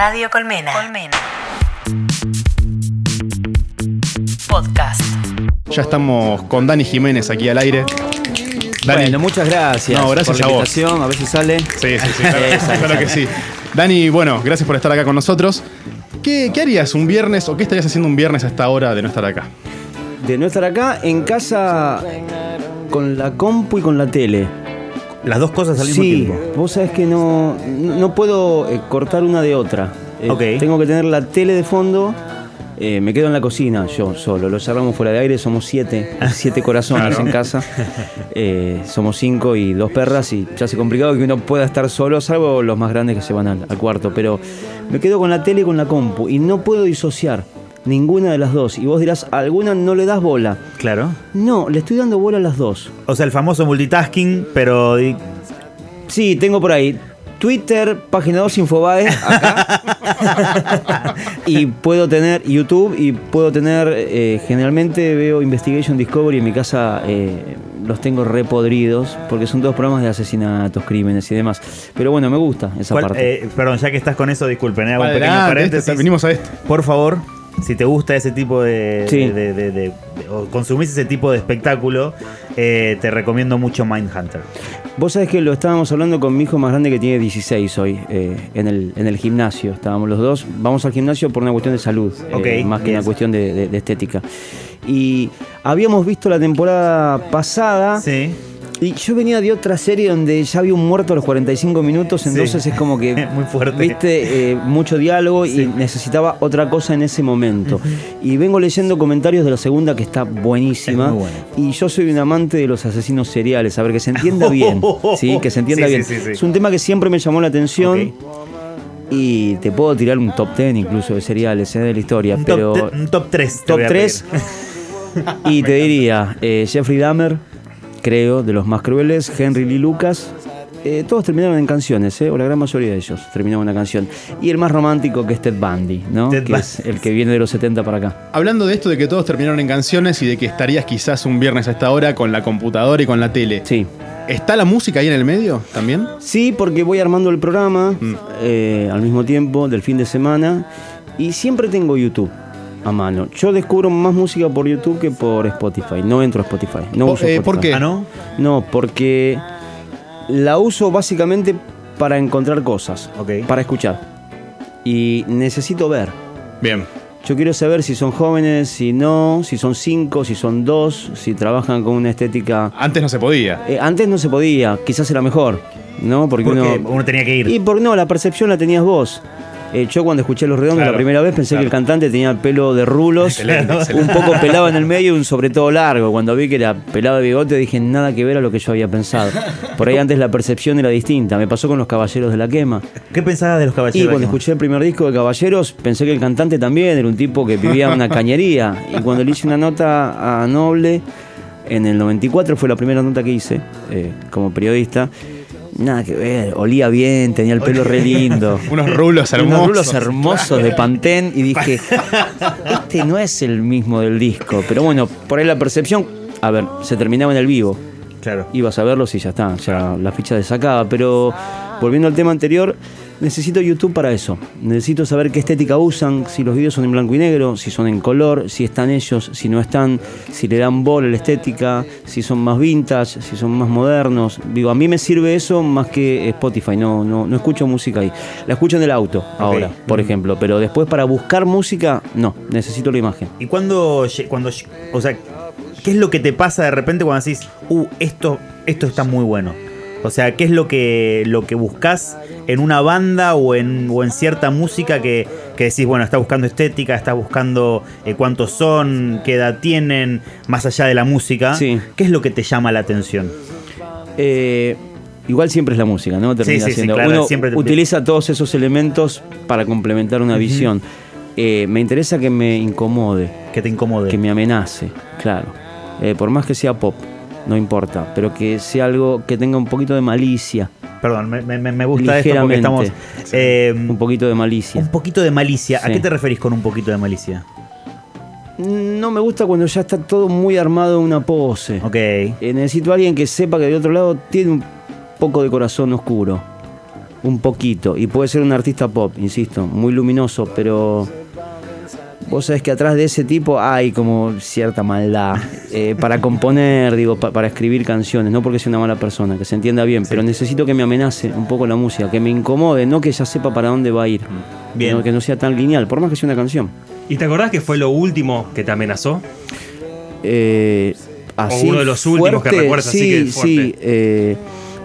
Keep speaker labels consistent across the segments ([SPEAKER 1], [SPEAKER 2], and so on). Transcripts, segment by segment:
[SPEAKER 1] Radio Colmena. Colmena. Podcast.
[SPEAKER 2] Ya estamos con Dani Jiménez aquí al aire. Dani.
[SPEAKER 3] Bueno, muchas gracias.
[SPEAKER 2] No, gracias
[SPEAKER 3] por
[SPEAKER 2] a
[SPEAKER 3] la
[SPEAKER 2] vos.
[SPEAKER 3] invitación, A ver si sale.
[SPEAKER 2] Sí, sí, sí, claro,
[SPEAKER 3] Esa,
[SPEAKER 2] claro
[SPEAKER 3] esa.
[SPEAKER 2] que sí. Dani, bueno, gracias por estar acá con nosotros. ¿Qué, qué harías un viernes o qué estarías haciendo un viernes a esta hora de no estar acá?
[SPEAKER 3] De no estar acá, en casa con la compu y con la tele.
[SPEAKER 4] Las dos cosas al mismo
[SPEAKER 3] sí,
[SPEAKER 4] tiempo.
[SPEAKER 3] vos sabés que no, no puedo eh, cortar una de otra. Eh,
[SPEAKER 4] Ok.
[SPEAKER 3] Tengo que tener la tele de fondo. eh, me quedo en la cocina yo solo. Lo cerramos fuera de aire. Somos siete. Siete corazones
[SPEAKER 2] Claro.
[SPEAKER 3] en casa. Eh, somos cinco y dos perras. Y ya hace complicado que uno pueda estar solo, salvo los más grandes que se van al, al cuarto. Pero me quedo con la tele y con la compu. Y no puedo disociar ninguna de las dos. Y vos dirás, ¿a alguna no le das bola?
[SPEAKER 4] Claro.
[SPEAKER 3] No, le estoy dando bola a las dos.
[SPEAKER 4] O sea, el famoso multitasking, pero
[SPEAKER 3] Sí, tengo por ahí Twitter, página 2 Infobae, acá. y puedo tener YouTube y puedo tener, eh, generalmente veo Investigation Discovery en mi casa, eh, los tengo repodridos, porque son todos programas de asesinatos, crímenes y demás. Pero bueno, me gusta esa
[SPEAKER 4] ¿cuál-
[SPEAKER 3] parte.
[SPEAKER 4] eh, perdón, ya que estás con eso, disculpen, eh, hago un pequeño
[SPEAKER 2] Adelante,
[SPEAKER 4] paréntesis.
[SPEAKER 2] este, venimos a esto.
[SPEAKER 4] Por favor, si te gusta ese tipo de.
[SPEAKER 3] Sí.
[SPEAKER 4] de- de- de- de- o consumís ese tipo de espectáculo, eh, te recomiendo mucho Mindhunter.
[SPEAKER 3] Vos sabés que lo estábamos hablando con mi hijo más grande que tiene 16 hoy, eh, en, el, en el gimnasio. Estábamos los dos. Vamos al gimnasio por una cuestión de salud, eh,
[SPEAKER 4] Ok,
[SPEAKER 3] más que una cuestión de, de- de estética. Y habíamos visto la temporada pasada.
[SPEAKER 4] Sí.
[SPEAKER 3] Y yo venía de otra serie donde ya había un muerto a los 45 minutos, entonces
[SPEAKER 4] Sí.
[SPEAKER 3] es como que.
[SPEAKER 4] Muy fuerte.
[SPEAKER 3] Viste, eh, mucho diálogo y necesitaba otra cosa en ese momento. Y vengo leyendo comentarios de la segunda que está buenísima.
[SPEAKER 4] Es muy buena.
[SPEAKER 3] Y yo soy un amante de los asesinos seriales, a ver, que se entienda bien. ¿sí? Que se entienda
[SPEAKER 4] Sí,
[SPEAKER 3] bien. Es un tema que siempre me llamó la atención. Y te puedo tirar un top 10 incluso de seriales eh, de la historia.
[SPEAKER 4] Un,
[SPEAKER 3] pero
[SPEAKER 4] top, un top 3.
[SPEAKER 3] Top 3. y te diría, eh, Jeffrey Dahmer, creo, de los más crueles, Henry Lee Lucas. eh, todos terminaron en canciones, eh, o la gran mayoría de ellos terminaron en una canción. Y el más romántico que es Ted Bundy, ¿no?
[SPEAKER 4] Ted
[SPEAKER 3] que
[SPEAKER 4] Bundy.
[SPEAKER 3] es el que viene de los 70 para acá.
[SPEAKER 2] Hablando de esto de que todos terminaron en canciones y de que estarías quizás un viernes a esta hora con la computadora y con la tele.
[SPEAKER 3] Sí.
[SPEAKER 2] ¿Está la música ahí en el medio también?
[SPEAKER 3] Sí, porque voy armando el programa
[SPEAKER 2] Mm.
[SPEAKER 3] eh, al mismo tiempo del fin de semana y siempre tengo YouTube a mano. Yo descubro más música por YouTube que por Spotify. No entro a Spotify. No
[SPEAKER 2] Po-
[SPEAKER 3] uso
[SPEAKER 2] eh,
[SPEAKER 3] Spotify.
[SPEAKER 2] ¿por qué?
[SPEAKER 4] Ah, ¿no?
[SPEAKER 3] No, porque la uso básicamente para encontrar cosas,
[SPEAKER 4] Ok.
[SPEAKER 3] para escuchar. Y necesito ver.
[SPEAKER 2] Bien.
[SPEAKER 3] Yo quiero saber si son jóvenes, si no, si son cinco, si son dos, si trabajan con una estética...
[SPEAKER 2] Antes no se podía.
[SPEAKER 3] Eh, antes no se podía, quizás era mejor, ¿no? Porque,
[SPEAKER 4] Porque
[SPEAKER 3] uno...
[SPEAKER 4] uno tenía que ir.
[SPEAKER 3] Y por no, la percepción la tenías vos. Eh, yo cuando escuché Los Redondos
[SPEAKER 2] Claro,
[SPEAKER 3] la primera vez pensé
[SPEAKER 2] claro.
[SPEAKER 3] que el cantante tenía el pelo de rulos,
[SPEAKER 2] Excelente,
[SPEAKER 3] un poco pelado en el medio y un sobre todo largo. Cuando vi que era pelado de bigote dije nada que ver a lo que yo había pensado. Por ahí antes la percepción era distinta. Me pasó con Los Caballeros de la Quema.
[SPEAKER 4] ¿Qué pensabas de los
[SPEAKER 3] Y
[SPEAKER 4] caballeros?
[SPEAKER 3] cuando
[SPEAKER 4] de la
[SPEAKER 3] escuché el primer disco de Caballeros pensé que el cantante también era un tipo que vivía en una cañería. Y cuando le hice una nota a Noble, en el 94 fue la primera nota que hice eh, como periodista. Nada que ver, olía bien, tenía el pelo re lindo.
[SPEAKER 2] Unos rulos hermosos.
[SPEAKER 3] Unos rulos hermosos de Pantene y dije, este no es el mismo del disco. Pero bueno, por ahí la percepción, a ver, se terminaba en el vivo.
[SPEAKER 4] Claro.
[SPEAKER 3] Ibas a verlos y ya está, ya la ficha de sacaba. Pero volviendo al tema anterior, necesito YouTube para eso. Necesito saber qué estética usan, si los videos son en blanco y negro, si son en color, si están ellos, si no están, si le dan bola a la estética, si son más vintage, si son más modernos. Digo, a mí me sirve eso más que Spotify, no, no, no escucho música ahí. La escucho en el auto ahora, por ejemplo, pero después para buscar música, no, necesito la imagen.
[SPEAKER 4] ¿Y cuando, cuando, o sea, qué es lo que te pasa de repente cuando decís, uh, esto, esto está muy bueno? O sea, ¿qué es lo que, lo que buscas en una banda o en, o en cierta música que, que decís, bueno, está buscando estética, está buscando eh, cuántos son, qué edad tienen, más allá de la música?
[SPEAKER 3] Sí.
[SPEAKER 4] ¿Qué es lo que te llama la atención?
[SPEAKER 3] Eh, igual siempre es la música, ¿no? Termina
[SPEAKER 4] sí, sí,
[SPEAKER 3] siendo.
[SPEAKER 4] claro,
[SPEAKER 3] Uno
[SPEAKER 4] siempre te-
[SPEAKER 3] utiliza todos esos elementos para complementar una visión. Eh, me interesa que me incomode,
[SPEAKER 4] ¿Qué te incomode?
[SPEAKER 3] que me amenace, claro. Por más que sea pop, no importa, pero que sea algo que tenga un poquito de malicia.
[SPEAKER 4] Perdón, me, me- me gusta esto porque estamos... Eh,
[SPEAKER 3] Un poquito de malicia.
[SPEAKER 4] un poquito de malicia. ¿A qué te referís con un poquito de malicia?
[SPEAKER 3] No me gusta cuando ya está todo muy armado en una pose.
[SPEAKER 4] Ok.
[SPEAKER 3] Eh, necesito a alguien que sepa que de otro lado tiene un poco de corazón oscuro. un poquito. Y puede ser un artista pop, insisto, muy luminoso, pero vos sabés que atrás de ese tipo hay como cierta maldad eh, para componer, digo, pa- para escribir canciones, no porque sea una mala persona, que se entienda bien, pero necesito que me amenace un poco la música, que me incomode, no que ya sepa para dónde va a ir,
[SPEAKER 4] Bien.
[SPEAKER 3] que no sea tan lineal, por más que sea una canción.
[SPEAKER 5] ¿Y te acordás que fue lo último que te amenazó?
[SPEAKER 3] Eh, así
[SPEAKER 5] uno de los últimos que recuerdas así
[SPEAKER 3] sí,
[SPEAKER 5] que es fuerte.
[SPEAKER 3] Sí, eh,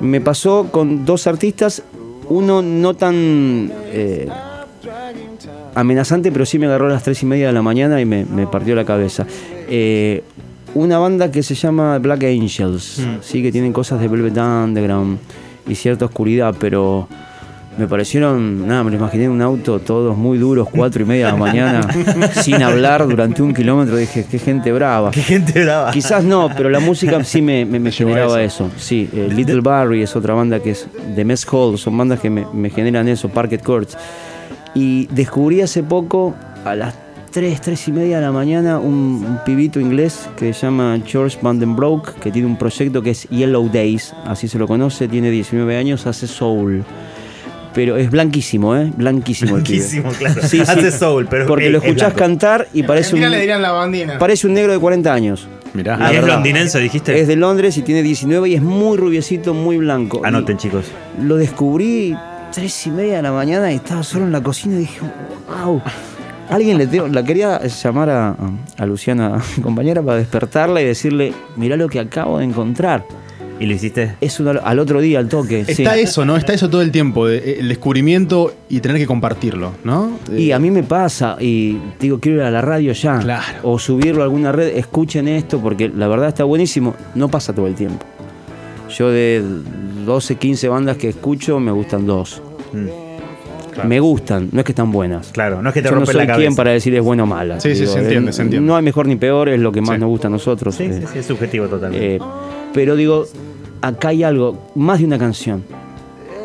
[SPEAKER 3] me pasó con dos artistas, uno no tan eh, amenazante, pero sí me agarró a las tres y media de la mañana y me, me partió la cabeza. Eh, una banda que se llama Black Angels,
[SPEAKER 5] Mm.
[SPEAKER 3] sí, que tienen cosas de Velvet Underground y cierta oscuridad, pero me parecieron, nada, me lo imaginé en un auto, todos muy duros, cuatro y media de la mañana, sin hablar durante un kilómetro. Dije, qué gente brava.
[SPEAKER 4] Qué gente brava.
[SPEAKER 3] Quizás no, pero la música sí me, me- me
[SPEAKER 2] Llevó
[SPEAKER 3] generaba eso. Sí, eh, Little Barry es otra banda que es de Mess Hall, son bandas que me, me generan eso, Parket Courts. Y descubrí hace poco, a las 3, 3 y media de la mañana, un, un pibito inglés que se llama George Vandenbroek, que tiene un proyecto que es Yellow Days, así se lo conoce, tiene 19 años, hace soul. Pero es blanquísimo, ¿eh? Blanquísimo el pibe.
[SPEAKER 4] Blanquísimo, claro.
[SPEAKER 3] Sí, sí.
[SPEAKER 4] Hace soul, pero
[SPEAKER 3] Porque
[SPEAKER 4] es-
[SPEAKER 3] lo
[SPEAKER 4] es
[SPEAKER 3] escuchás
[SPEAKER 4] blanco.
[SPEAKER 3] cantar y parece un,
[SPEAKER 6] le dirían la bandina.
[SPEAKER 3] parece un negro de 40 años.
[SPEAKER 2] Mirá.
[SPEAKER 4] Ah,
[SPEAKER 5] ¿Y es londinense, dijiste?
[SPEAKER 3] Es de Londres y tiene 19 y es muy rubiecito, muy blanco.
[SPEAKER 4] Anoten, chicos.
[SPEAKER 3] Lo descubrí tres y media de la mañana y estaba solo en la cocina y dije, wow. Alguien le tengo, la quería llamar a, a Luciana, mi compañera, para despertarla y decirle, mirá lo que acabo de encontrar.
[SPEAKER 4] ¿Y lo hiciste?
[SPEAKER 3] Es una- al otro día, al toque. sí.
[SPEAKER 2] Está eso, ¿no? Está eso todo el tiempo, de- eh, el descubrimiento y tener que compartirlo, ¿no?
[SPEAKER 3] Y a mí me pasa, y digo, quiero ir a la radio ya.
[SPEAKER 2] Claro.
[SPEAKER 3] O subirlo a alguna red, escuchen esto, porque la verdad está buenísimo. No pasa todo el tiempo. Yo de 12, 15 bandas que escucho, me gustan dos.
[SPEAKER 4] Mm,
[SPEAKER 3] Me gustan, no es que están buenas.
[SPEAKER 4] Claro, no es que te
[SPEAKER 3] Yo no
[SPEAKER 4] rompe
[SPEAKER 3] soy
[SPEAKER 4] la cabeza.
[SPEAKER 3] quien para decir es bueno o mala.
[SPEAKER 2] Sí, sí, se entiende,
[SPEAKER 3] eh,
[SPEAKER 2] se entiende.
[SPEAKER 3] No hay mejor ni peor, es lo que más
[SPEAKER 2] Sí.
[SPEAKER 3] nos gusta a nosotros.
[SPEAKER 4] Sí,
[SPEAKER 3] eh.
[SPEAKER 4] sí, sí, es subjetivo totalmente.
[SPEAKER 3] Eh, pero digo, acá hay algo, más de una canción.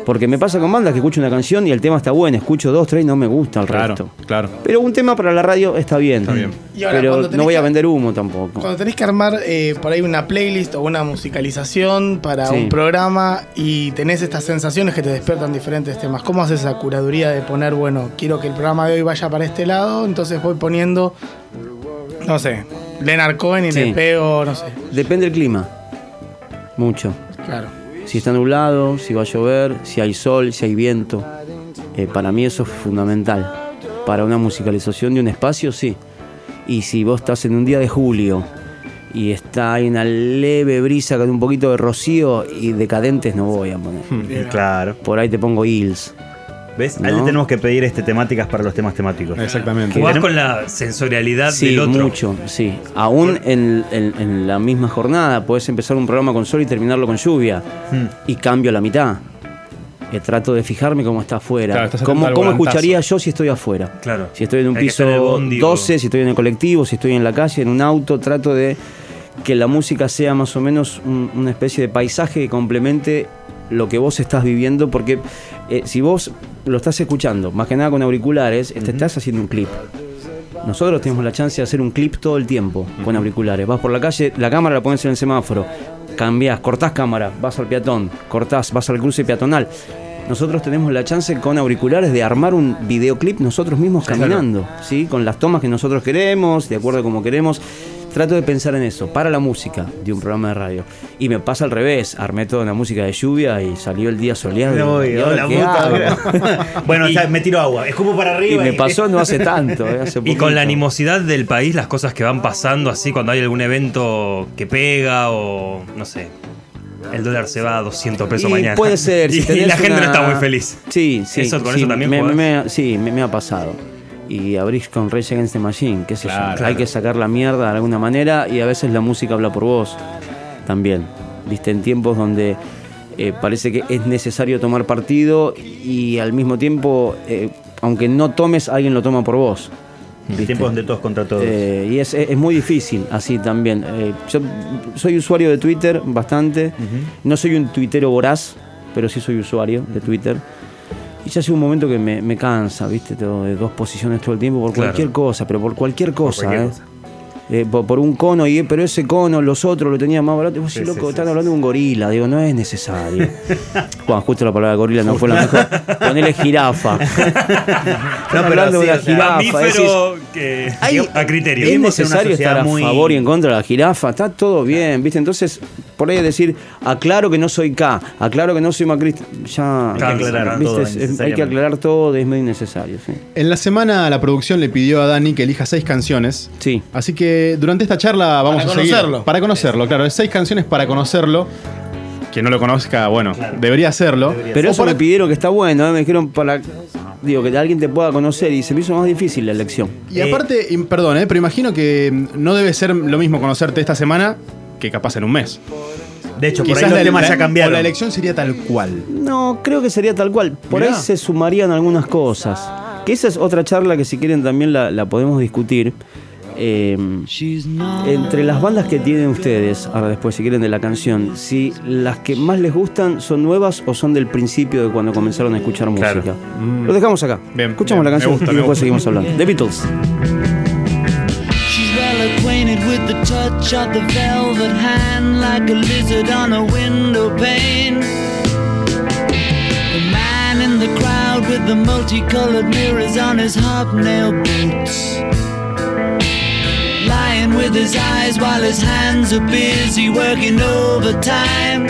[SPEAKER 3] Porque me pasa con bandas que escucho una canción y el tema está bueno, escucho dos, tres y no me gusta el
[SPEAKER 2] Claro,
[SPEAKER 3] resto.
[SPEAKER 2] claro.
[SPEAKER 3] Pero un tema para la radio está bien.
[SPEAKER 2] Está bien.
[SPEAKER 6] Y ahora,
[SPEAKER 3] pero no voy a vender humo tampoco.
[SPEAKER 6] Cuando tenés que armar eh, por ahí una playlist o una musicalización para
[SPEAKER 3] Sí.
[SPEAKER 6] un programa y tenés estas sensaciones que te despiertan diferentes temas, ¿cómo haces esa curaduría de poner, bueno, quiero que el programa de hoy vaya para este lado, entonces voy poniendo, no sé, Leonard Cohen y
[SPEAKER 3] Sí.
[SPEAKER 6] le pego, no sé,
[SPEAKER 3] Depende del clima. Mucho.
[SPEAKER 6] claro.
[SPEAKER 3] Si está nublado, si va a llover, si hay sol, si hay viento. Eh, para mí eso es fundamental. Para una musicalización de un espacio, sí. Y si vos estás en un día de julio y está ahí una leve brisa con un poquito de rocío y decadentes no voy a poner.
[SPEAKER 4] Claro.
[SPEAKER 3] Por ahí te pongo Hills.
[SPEAKER 4] ¿Ves? A él
[SPEAKER 3] No.
[SPEAKER 4] le tenemos que pedir este, temáticas para los temas temáticos.
[SPEAKER 2] Exactamente.
[SPEAKER 5] Jugás con la sensorialidad
[SPEAKER 3] Sí,
[SPEAKER 5] del otro.
[SPEAKER 3] mucho, sí. Aún en, en- en la misma jornada, puedes empezar un programa con sol y terminarlo con lluvia.
[SPEAKER 4] Hmm.
[SPEAKER 3] Y cambio la mitad. Trato de fijarme cómo está afuera.
[SPEAKER 2] Claro,
[SPEAKER 3] ¿Cómo, cómo escucharía yo si estoy afuera?
[SPEAKER 5] Claro.
[SPEAKER 3] Si estoy en un
[SPEAKER 5] Hay
[SPEAKER 3] piso
[SPEAKER 5] en el bondi o-
[SPEAKER 3] 12, si estoy en el colectivo, si estoy en la calle, en un auto, trato de que la música sea más o menos un- una especie de paisaje que complemente lo que vos estás viviendo, porque eh, si vos lo estás escuchando, más que nada con auriculares, te estás haciendo un clip. Nosotros tenemos la chance de hacer un clip todo el tiempo con auriculares. Vas por la calle, la cámara la pones en el semáforo, cambias, cortás cámara, vas al peatón, cortás, vas al cruce peatonal. Nosotros tenemos la chance con auriculares de armar un videoclip nosotros mismos caminando, ¿sí? Con las tomas que nosotros queremos, de acuerdo a como queremos. Trato de pensar en eso, para la música de un programa de radio. Y me pasa al revés, armé toda una música de lluvia y salió el día soleado. y-
[SPEAKER 4] Uy,
[SPEAKER 3] ¿y ahora
[SPEAKER 4] hola,
[SPEAKER 3] qué
[SPEAKER 4] puta, bueno,
[SPEAKER 3] Y-
[SPEAKER 4] ya me tiro agua. Escupo para
[SPEAKER 3] Y
[SPEAKER 4] arriba.
[SPEAKER 3] me pasó no hace tanto, eh, hace
[SPEAKER 5] Y con la animosidad del país, las cosas que van pasando así cuando hay algún evento que pega o no sé. El dólar se va a 200 pesos
[SPEAKER 3] Y
[SPEAKER 5] mañana.
[SPEAKER 3] Puede ser. si
[SPEAKER 5] y, y la gente no está muy feliz.
[SPEAKER 3] Sí, sí.
[SPEAKER 5] Eso- con
[SPEAKER 3] sí,
[SPEAKER 5] eso también
[SPEAKER 3] me, sí, me, me ha pasado. Y abrís con Rage Against the Machine, qué sé yo.
[SPEAKER 2] Claro.
[SPEAKER 3] Hay que sacar la mierda de alguna manera y a veces la música habla por vos también. Viste, en tiempos donde eh, parece que es necesario tomar partido y al mismo tiempo, eh, aunque no tomes, alguien lo toma por vos. ¿viste?
[SPEAKER 4] Tiempos donde todos contra todos.
[SPEAKER 3] Eh, y es, es muy difícil así también. Eh, yo soy usuario de Twitter bastante. No soy un tuitero voraz, pero sí soy usuario de Twitter. Y ya hace un momento que me, me cansa, ¿viste? De dos posiciones todo el tiempo por
[SPEAKER 5] Claro.
[SPEAKER 3] cualquier cosa, pero por cualquier cosa.
[SPEAKER 5] cualquier
[SPEAKER 3] ¿eh?
[SPEAKER 5] cosa.
[SPEAKER 3] Eh, por, por un cono, y, pero ese cono, los otros lo tenían más barato. Y vos decís, loco,
[SPEAKER 4] sí,
[SPEAKER 3] están
[SPEAKER 4] sí.
[SPEAKER 3] hablando de un gorila. Digo, no es necesario. bueno, justo la palabra gorila no fue la mejor. Ponele jirafa. Están
[SPEAKER 4] pero
[SPEAKER 3] hablando
[SPEAKER 4] sí,
[SPEAKER 3] de la
[SPEAKER 4] o sea,
[SPEAKER 3] jirafa. decís,
[SPEAKER 5] Mamífero que,
[SPEAKER 3] Hay-
[SPEAKER 5] a criterio.
[SPEAKER 3] ¿Es necesario estar a
[SPEAKER 4] muy-
[SPEAKER 3] favor y en contra de la jirafa? Está todo bien, ¿viste? Entonces, por ahí decir, aclaro que no soy K, aclaro que no soy macrista, ya...
[SPEAKER 5] Hay que aclarar
[SPEAKER 3] ¿viste?
[SPEAKER 4] todo
[SPEAKER 3] Es- es- hay que
[SPEAKER 4] innecesariamente.
[SPEAKER 3] aclarar todo, es medio innecesario, sí.
[SPEAKER 2] En la semana la producción le pidió a Dani que elija seis canciones.
[SPEAKER 3] Sí.
[SPEAKER 2] Así que durante esta charla vamos
[SPEAKER 6] Para
[SPEAKER 2] a seguir.
[SPEAKER 6] conocerlo.
[SPEAKER 2] Para conocerlo, claro. Seis canciones para conocerlo. Que no lo conozca, bueno, debería hacerlo.
[SPEAKER 3] Pero
[SPEAKER 2] O
[SPEAKER 3] eso
[SPEAKER 2] para-
[SPEAKER 3] me pidieron que está bueno, ¿eh? me dijeron para... Digo, que alguien te pueda conocer y se me hizo más difícil la elección.
[SPEAKER 2] Y aparte, y- perdón, eh, pero imagino que mm, no debe ser lo mismo conocerte esta semana que capaz en un mes.
[SPEAKER 4] De hecho, por
[SPEAKER 2] Quizás
[SPEAKER 4] ahí los
[SPEAKER 2] la-
[SPEAKER 4] temas
[SPEAKER 2] la-
[SPEAKER 4] ya cambiaron.
[SPEAKER 2] O la elección sería tal cual.
[SPEAKER 3] No, creo que sería tal cual. Por
[SPEAKER 2] Mirá.
[SPEAKER 3] ahí se sumarían algunas cosas. Que esa es otra charla que si quieren también la, la podemos discutir. Eh, entre las bandas que tienen ustedes, ahora después si quieren de la canción, si las que más les gustan son nuevas o son del principio de cuando comenzaron a escuchar
[SPEAKER 5] Claro.
[SPEAKER 3] música. Lo dejamos acá.
[SPEAKER 2] Bien,
[SPEAKER 3] Escuchamos
[SPEAKER 2] bien,
[SPEAKER 3] la canción
[SPEAKER 2] gusta,
[SPEAKER 3] y después seguimos hablando. The Beatles.
[SPEAKER 7] She's well acquainted with the touch of the velvet hand, like a lizard on a window pane. The man in the crowd with the multicolored mirrors on his hobnail boots. With his eyes while his hands are busy working overtime.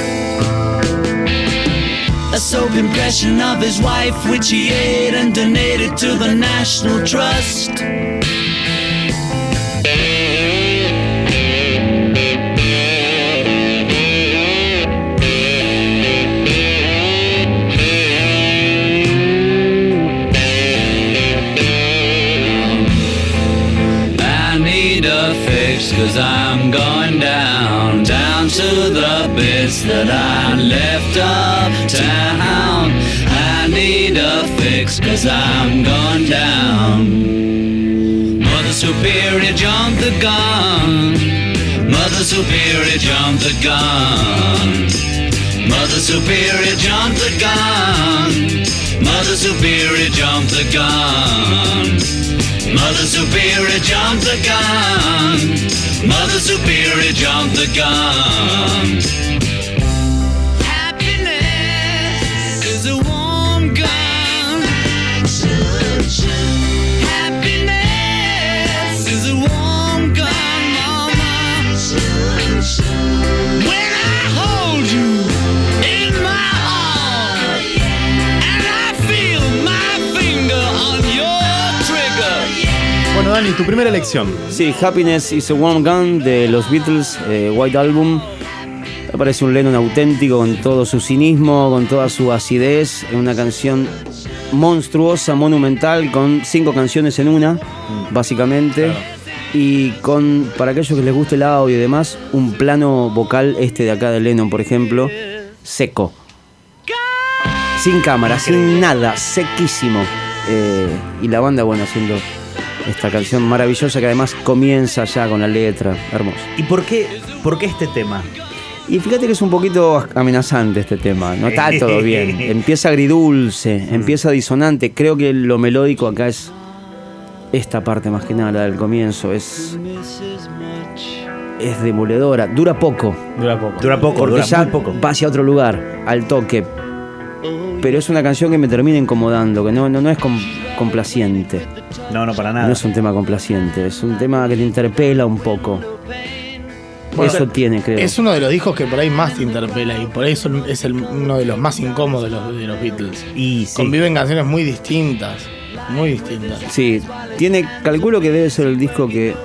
[SPEAKER 7] A soap impression of his wife, which he ate and donated to the National Trust. Cause I'm going down, down to the bits that I left uptown. I need a fix cause I'm going down. Mother Superior jumped the gun. Mother Superior jumped the gun. Mother Superior jumped the gun. Mother Superior jumped the gun. Mother Superior jumped the gun. Mother Superior jumped the gun.
[SPEAKER 2] Dani, tu primera elección.
[SPEAKER 3] Sí, Happiness is a Warm Gun de los Beatles, eh, White Album. Me parece un Lennon auténtico con todo su cinismo, con toda su acidez. Una canción monstruosa, monumental, con cinco canciones en una, básicamente. Y con, para aquellos que les guste el audio y demás, un plano vocal, este de acá de Lennon, por ejemplo, seco. Sin cámara, sin nada, sequísimo. Eh, y la banda, bueno, haciendo esta canción maravillosa que además comienza ya con la letra. Hermoso.
[SPEAKER 4] ¿Y por qué, por qué este tema?
[SPEAKER 3] Y fíjate que es un poquito amenazante este tema, no está todo bien. Empieza agridulce, empieza disonante. Creo que lo melódico acá es esta parte más que nada, la del comienzo. Es, es demoledora. Dura poco,
[SPEAKER 2] Dura poco.
[SPEAKER 4] Dura poco,
[SPEAKER 3] porque
[SPEAKER 4] dura
[SPEAKER 3] ya
[SPEAKER 4] muy poco.
[SPEAKER 3] va hacia otro lugar, al toque. Pero es una canción que me termina incomodando, que no, no, no es com- complaciente.
[SPEAKER 4] No, no, para nada.
[SPEAKER 3] No es un tema complaciente, es un tema que te interpela un poco.
[SPEAKER 6] Bueno,
[SPEAKER 3] Eso tiene, creo.
[SPEAKER 6] Es uno de los discos que por ahí más te interpela y por ahí es el- uno de los más incómodos de los, de los Beatles.
[SPEAKER 4] Y sí.
[SPEAKER 6] Conviven canciones muy distintas, muy distintas.
[SPEAKER 3] Sí, tiene, calculo que debe ser el disco que,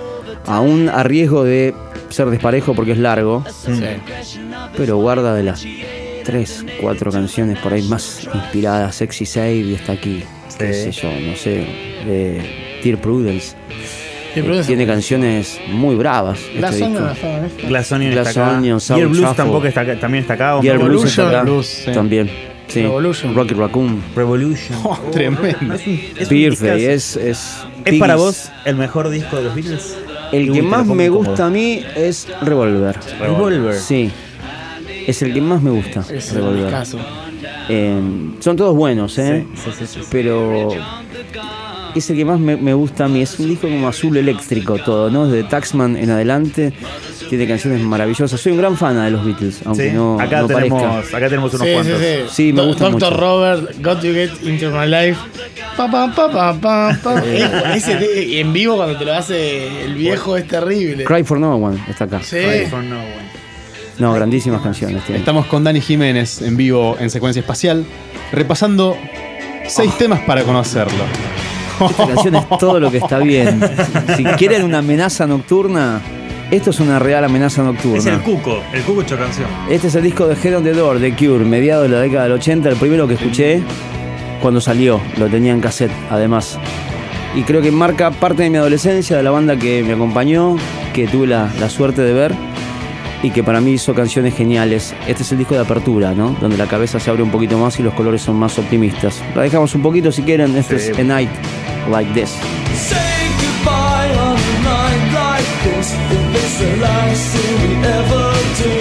[SPEAKER 3] aún a riesgo de ser desparejo porque es largo,
[SPEAKER 6] Sí.
[SPEAKER 3] pero guarda de las tres, cuatro canciones por ahí más inspiradas, Sexy Save y está aquí, qué sé yo, no sé, eh, Dear Prudence.
[SPEAKER 6] Sí,
[SPEAKER 3] Eh, tiene canciones muy bravas.
[SPEAKER 6] Glass
[SPEAKER 3] este
[SPEAKER 6] Onion.
[SPEAKER 4] Glass está Gear Blues tampoco está acá, también está acá. ¿o
[SPEAKER 3] Gear? Blues está
[SPEAKER 6] Revolution,
[SPEAKER 3] acá.
[SPEAKER 2] Blues, sí.
[SPEAKER 3] También. Sí.
[SPEAKER 6] Revolution.
[SPEAKER 3] Rocky Raccoon.
[SPEAKER 4] Revolution.
[SPEAKER 2] Oh, tremendo.
[SPEAKER 4] Es
[SPEAKER 3] Birthday, es, es.
[SPEAKER 4] ¿Es para vos el mejor disco de los Beatles?
[SPEAKER 3] El que más me gusta a mí es Revolver.
[SPEAKER 4] Revolver.
[SPEAKER 3] Sí. Es el que más me gusta.
[SPEAKER 6] Es
[SPEAKER 3] Revolver. Eh, son todos buenos, ¿eh?
[SPEAKER 4] Sí, sí, sí.
[SPEAKER 3] Pero es el que más me, me gusta a mí. Es un disco como azul eléctrico todo, ¿no? Desde Taxman en adelante. Tiene canciones maravillosas. Soy un gran fan de los Beatles, aunque
[SPEAKER 4] Sí,
[SPEAKER 3] no,
[SPEAKER 4] acá,
[SPEAKER 3] no
[SPEAKER 4] tenemos,
[SPEAKER 3] parezca.
[SPEAKER 4] acá tenemos unos
[SPEAKER 6] Sí, sí,
[SPEAKER 4] cuantos.
[SPEAKER 6] sí.
[SPEAKER 3] Sí, me
[SPEAKER 6] Do-
[SPEAKER 3] gusta
[SPEAKER 6] Dr.
[SPEAKER 3] mucho.
[SPEAKER 6] Robert, Got to Get Into My Life. Pa, pa, pa, pa, pa, pa. Ese en vivo cuando te lo hace el viejo es terrible.
[SPEAKER 3] Cry for No One está acá.
[SPEAKER 6] Sí.
[SPEAKER 3] No, grandísimas canciones. tiene.
[SPEAKER 2] Estamos con Dani Jiménez en vivo en secuencia espacial, repasando seis
[SPEAKER 3] Oh.
[SPEAKER 2] temas para conocerlo.
[SPEAKER 3] Esta canción es todo lo que está bien. Si quieren una amenaza nocturna, esto es una real amenaza nocturna.
[SPEAKER 5] Es el Cuco, el Cuco hecho canción.
[SPEAKER 3] Este es el disco de Head on the Door de Cure, mediados de la década del 80, el primero que escuché cuando salió, lo tenía en cassette además. Y creo que marca parte de mi adolescencia, de la banda que me acompañó, que tuve la, la suerte de ver y que para mí hizo canciones geniales. Este es el disco de apertura, ¿no? Donde la cabeza se abre un poquito más y los colores son más optimistas. La dejamos un poquito si quieren, este
[SPEAKER 4] Sí.
[SPEAKER 3] es A Night Like This.
[SPEAKER 8] Say goodbye on a night like this If it's the last thing we ever do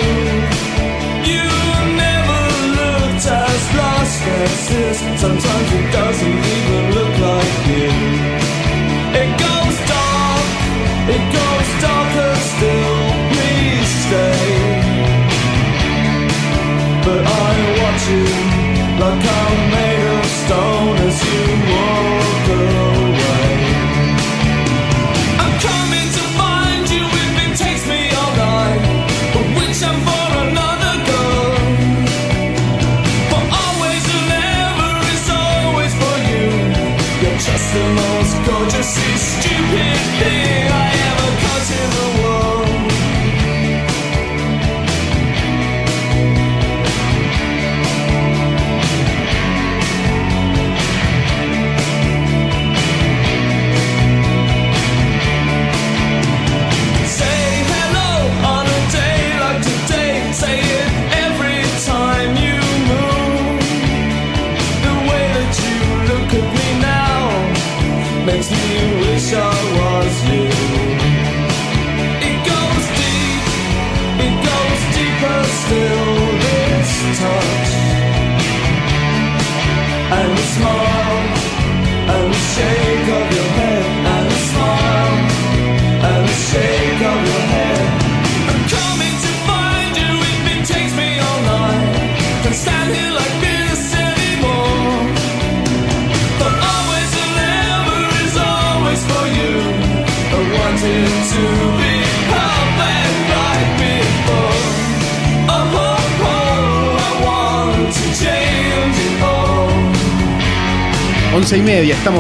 [SPEAKER 8] You never looked as lost as this Sometimes it doesn't even look like you It goes dark, it goes darker But I watch you like I'm made of stone as you walk away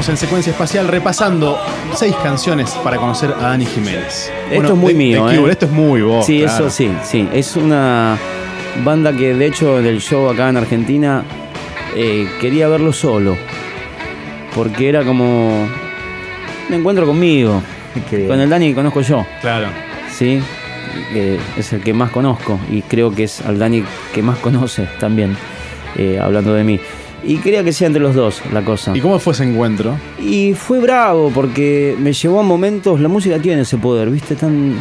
[SPEAKER 2] estamos en secuencia espacial repasando seis canciones para conocer a Dani Jiménez.
[SPEAKER 3] Esto es muy
[SPEAKER 2] de-
[SPEAKER 3] mío,
[SPEAKER 2] de
[SPEAKER 3] ¿eh?
[SPEAKER 2] Esto es muy vos.
[SPEAKER 3] Sí,
[SPEAKER 2] claro.
[SPEAKER 3] eso sí, sí. Es una banda que de hecho en el show acá en Argentina eh, quería verlo solo. Porque era como un encuentro conmigo. Con el Dani que conozco yo,
[SPEAKER 2] Claro.
[SPEAKER 3] ¿sí? Es el que más conozco y creo que es al Dani que más conoce también, eh, hablando de mí. Y quería que sea entre los dos la cosa.
[SPEAKER 2] ¿Y cómo fue ese encuentro?
[SPEAKER 3] Y fue bravo porque me llevó a momentos, la música tiene ese poder, ¿viste? Tan,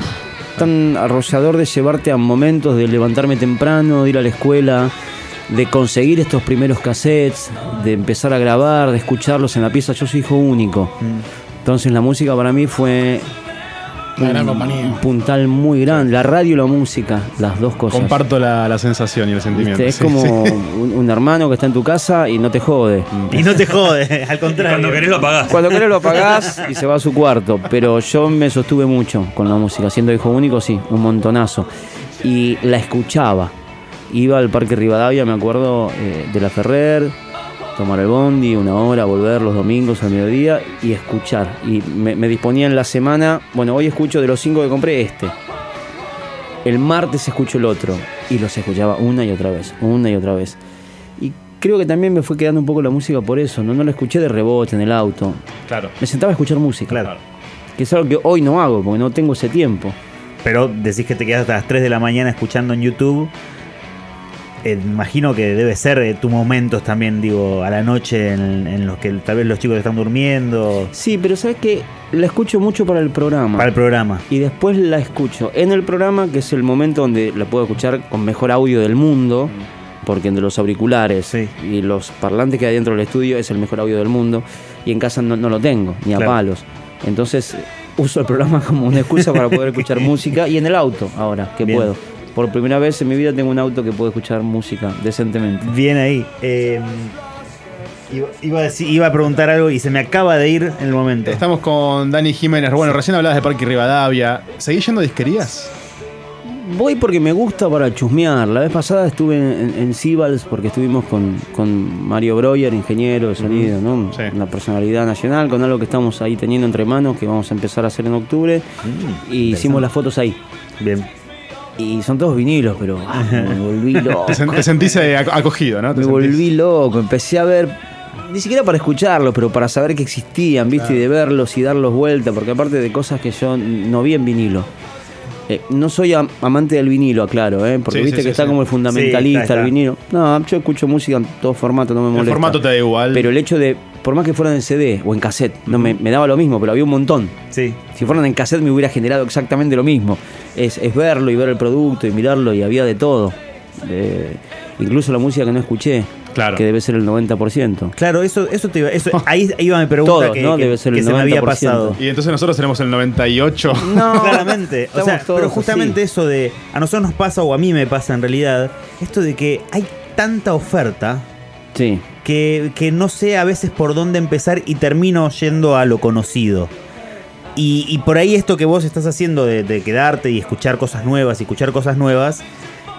[SPEAKER 3] tan arrollador de llevarte a momentos de levantarme temprano, de ir a la escuela, de conseguir estos primeros cassettes, de empezar a grabar, de escucharlos en la pieza. Yo soy hijo único. Entonces la música para mí fue
[SPEAKER 6] Una gran
[SPEAKER 3] un
[SPEAKER 6] compañía.
[SPEAKER 3] puntal muy grande. La radio y la música, las dos cosas.
[SPEAKER 2] Comparto la, la sensación y el sentimiento.
[SPEAKER 3] ¿Viste? Es
[SPEAKER 2] sí,
[SPEAKER 3] como
[SPEAKER 2] sí.
[SPEAKER 3] Un, un hermano que está en tu casa y no te jode.
[SPEAKER 4] Y no te jode, al contrario.
[SPEAKER 5] Cuando querés lo apagás.
[SPEAKER 3] Cuando querés lo apagás y se va a su cuarto. Pero yo me sostuve mucho con la música. Siendo hijo único, sí, un montonazo. Y la escuchaba. Iba al Parque Rivadavia, me acuerdo, eh, de la Ferrer, tomar el bondi, una hora, volver los domingos al mediodía y escuchar. Y me, me disponía en la semana, bueno, hoy escucho de los cinco que compré este. El martes escucho el otro. Y los escuchaba una y otra vez, una y otra vez. Y creo que también me fue quedando un poco la música por eso, ¿no? No la escuché de rebote en el auto.
[SPEAKER 2] Claro.
[SPEAKER 3] Me sentaba a escuchar música.
[SPEAKER 4] Claro.
[SPEAKER 3] Que es algo que hoy no hago, porque no tengo ese tiempo.
[SPEAKER 4] Pero decís que te quedas hasta las 3 de la mañana escuchando en YouTube. Eh, imagino que debe ser eh, tus momentos también, digo, a la noche en, en los que tal vez los chicos están durmiendo.
[SPEAKER 3] Sí, pero sabes que la escucho mucho para el programa.
[SPEAKER 4] Para el programa.
[SPEAKER 3] Y después la escucho en el programa, que es el momento donde la puedo escuchar con mejor audio del mundo, porque entre los auriculares
[SPEAKER 4] Sí.
[SPEAKER 3] y los parlantes que hay dentro del estudio es el mejor audio del mundo. y en casa no, no lo tengo, ni a
[SPEAKER 4] Claro.
[SPEAKER 3] palos. Entonces uso el programa como una excusa para poder escuchar música y en el auto ahora, que
[SPEAKER 4] Bien.
[SPEAKER 3] puedo. Por primera vez en mi vida tengo un auto que puedo escuchar música decentemente.
[SPEAKER 4] Bien ahí. Eh, iba, iba a decir- iba a preguntar algo y se me acaba de ir en el momento.
[SPEAKER 2] Estamos con Dani Jiménez. Bueno, recién hablabas de Parque Rivadavia. ¿Seguís yendo a disquerías?
[SPEAKER 3] Voy porque me gusta para chusmear. La vez pasada estuve en, en Sibals porque estuvimos con, con Mario Breuer, ingeniero de sonido, ¿no?
[SPEAKER 2] Sí.
[SPEAKER 3] Una personalidad nacional, con algo que estamos ahí teniendo entre manos, que vamos a empezar a hacer en octubre.
[SPEAKER 4] Mm,
[SPEAKER 3] y hicimos las fotos ahí.
[SPEAKER 4] Bien.
[SPEAKER 3] Y son todos vinilos, pero ah, me volví loco.
[SPEAKER 2] Te, sen- te sentís eh, ac- acogido, ¿no? Te
[SPEAKER 3] Me
[SPEAKER 2] sentís-
[SPEAKER 3] volví loco, empecé a ver, ni siquiera para escucharlos, pero para saber que existían, ¿viste? Y de verlos y darlos vuelta, porque aparte de cosas que yo no vi en vinilo. Eh, no soy am- amante del vinilo, aclaro, ¿eh? porque
[SPEAKER 2] Sí,
[SPEAKER 3] viste
[SPEAKER 2] sí,
[SPEAKER 3] que
[SPEAKER 2] sí,
[SPEAKER 3] está como el fundamentalista,
[SPEAKER 4] está,
[SPEAKER 3] el vinilo. No, yo escucho música en todo formato, no me molesta.
[SPEAKER 2] El formato te da igual.
[SPEAKER 3] Pero el hecho de, por más que fueran en CD o en cassette, no me, me daba lo mismo, pero había un montón.
[SPEAKER 4] Sí.
[SPEAKER 3] Si fueran en cassette me hubiera generado exactamente lo mismo. Es, es verlo y ver el producto y mirarlo y había de todo. Eh, incluso la música que no escuché,
[SPEAKER 2] Claro.
[SPEAKER 3] que debe ser el 90%.
[SPEAKER 4] Claro, eso, eso te iba. Eso, ahí iba mi pregunta
[SPEAKER 3] Todos,
[SPEAKER 4] que,
[SPEAKER 3] ¿no?
[SPEAKER 4] que-
[SPEAKER 3] Debe ser
[SPEAKER 4] que
[SPEAKER 3] el
[SPEAKER 4] se me había
[SPEAKER 3] 90%.
[SPEAKER 4] pasado.
[SPEAKER 2] Y entonces nosotros tenemos el 98.
[SPEAKER 3] No,
[SPEAKER 4] Claramente. O sea, pero justamente
[SPEAKER 3] así.
[SPEAKER 4] eso de. A nosotros nos pasa, o a mí me pasa en realidad, esto de que hay tanta oferta
[SPEAKER 3] Sí,
[SPEAKER 4] que, que no sé a veces por dónde empezar y termino yendo a lo conocido. Y, y por ahí esto que vos estás haciendo de, de quedarte y escuchar cosas nuevas y escuchar cosas nuevas,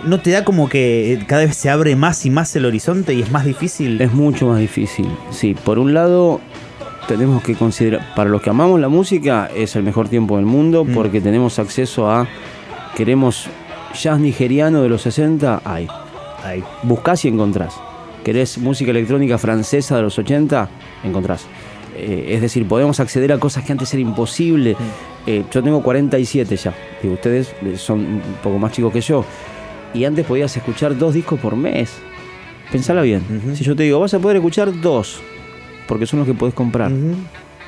[SPEAKER 4] ¿no te da como que cada vez se abre más y más el horizonte y es más difícil?
[SPEAKER 3] es mucho más difícil. Sí, por un lado tenemos que considerar, para los que amamos la música, es el mejor tiempo del mundo
[SPEAKER 4] Mm.
[SPEAKER 3] porque tenemos acceso a, queremos jazz nigeriano de los 60, hay. Buscás y encontrás. ¿Querés música electrónica francesa de los 80? Encontrás. Eh, es decir, podemos acceder a cosas que antes era imposible. Eh, yo tengo 47 ya. Digo, ustedes eh, son un poco más chicos que yo. Y antes podías escuchar dos discos por mes. Pensala bien. Si yo te digo, vas a poder escuchar dos, porque son los que podés comprar.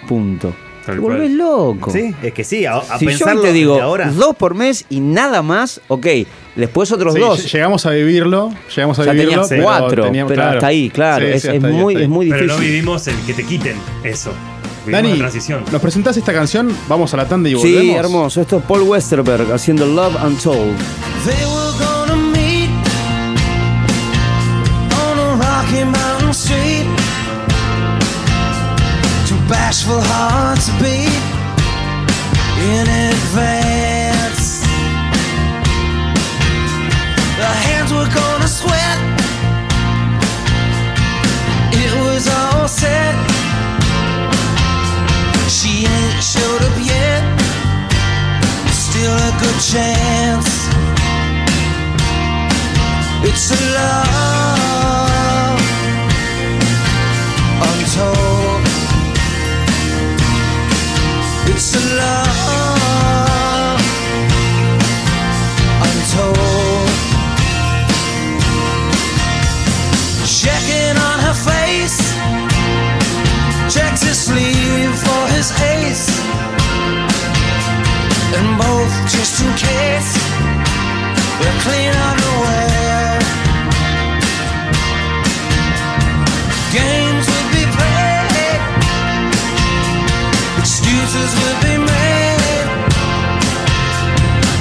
[SPEAKER 3] Punto. Te volvés loco.
[SPEAKER 4] Sí, es que sí, a, a
[SPEAKER 3] Si yo te digo
[SPEAKER 4] ahora.
[SPEAKER 3] dos por mes y nada más, ok. Después otros
[SPEAKER 2] Sí,
[SPEAKER 3] dos.
[SPEAKER 2] Llegamos a vivirlo. Llegamos a
[SPEAKER 3] Ya
[SPEAKER 2] vivirlo.
[SPEAKER 3] tenías
[SPEAKER 2] pero
[SPEAKER 3] cuatro,
[SPEAKER 2] teníamos-
[SPEAKER 3] pero
[SPEAKER 2] claro.
[SPEAKER 3] hasta ahí, claro.
[SPEAKER 2] Sí,
[SPEAKER 3] es,
[SPEAKER 2] sí,
[SPEAKER 3] es
[SPEAKER 2] hasta ahí,
[SPEAKER 3] muy, es muy
[SPEAKER 5] Pero
[SPEAKER 3] difícil.
[SPEAKER 5] no vivimos el que te quiten eso. Vivimos
[SPEAKER 2] Dani,
[SPEAKER 5] la transición.
[SPEAKER 2] nos presentás esta canción, vamos a la tanda y
[SPEAKER 3] Sí,
[SPEAKER 2] volvemos.
[SPEAKER 3] hermoso. Esto es Paul Westerberg haciendo Love Untold.
[SPEAKER 8] They were gonna meet on a Rocky Mountain street. Two bashful hearts beat in advance. Set. She ain't showed up yet. Still a good chance. It's a love untold. It's a love his sleeve for his ace, and both just in case. We're clean underwear. Games would be played. Excuses would be made.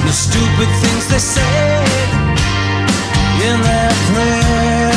[SPEAKER 8] The stupid things they say in their prayers.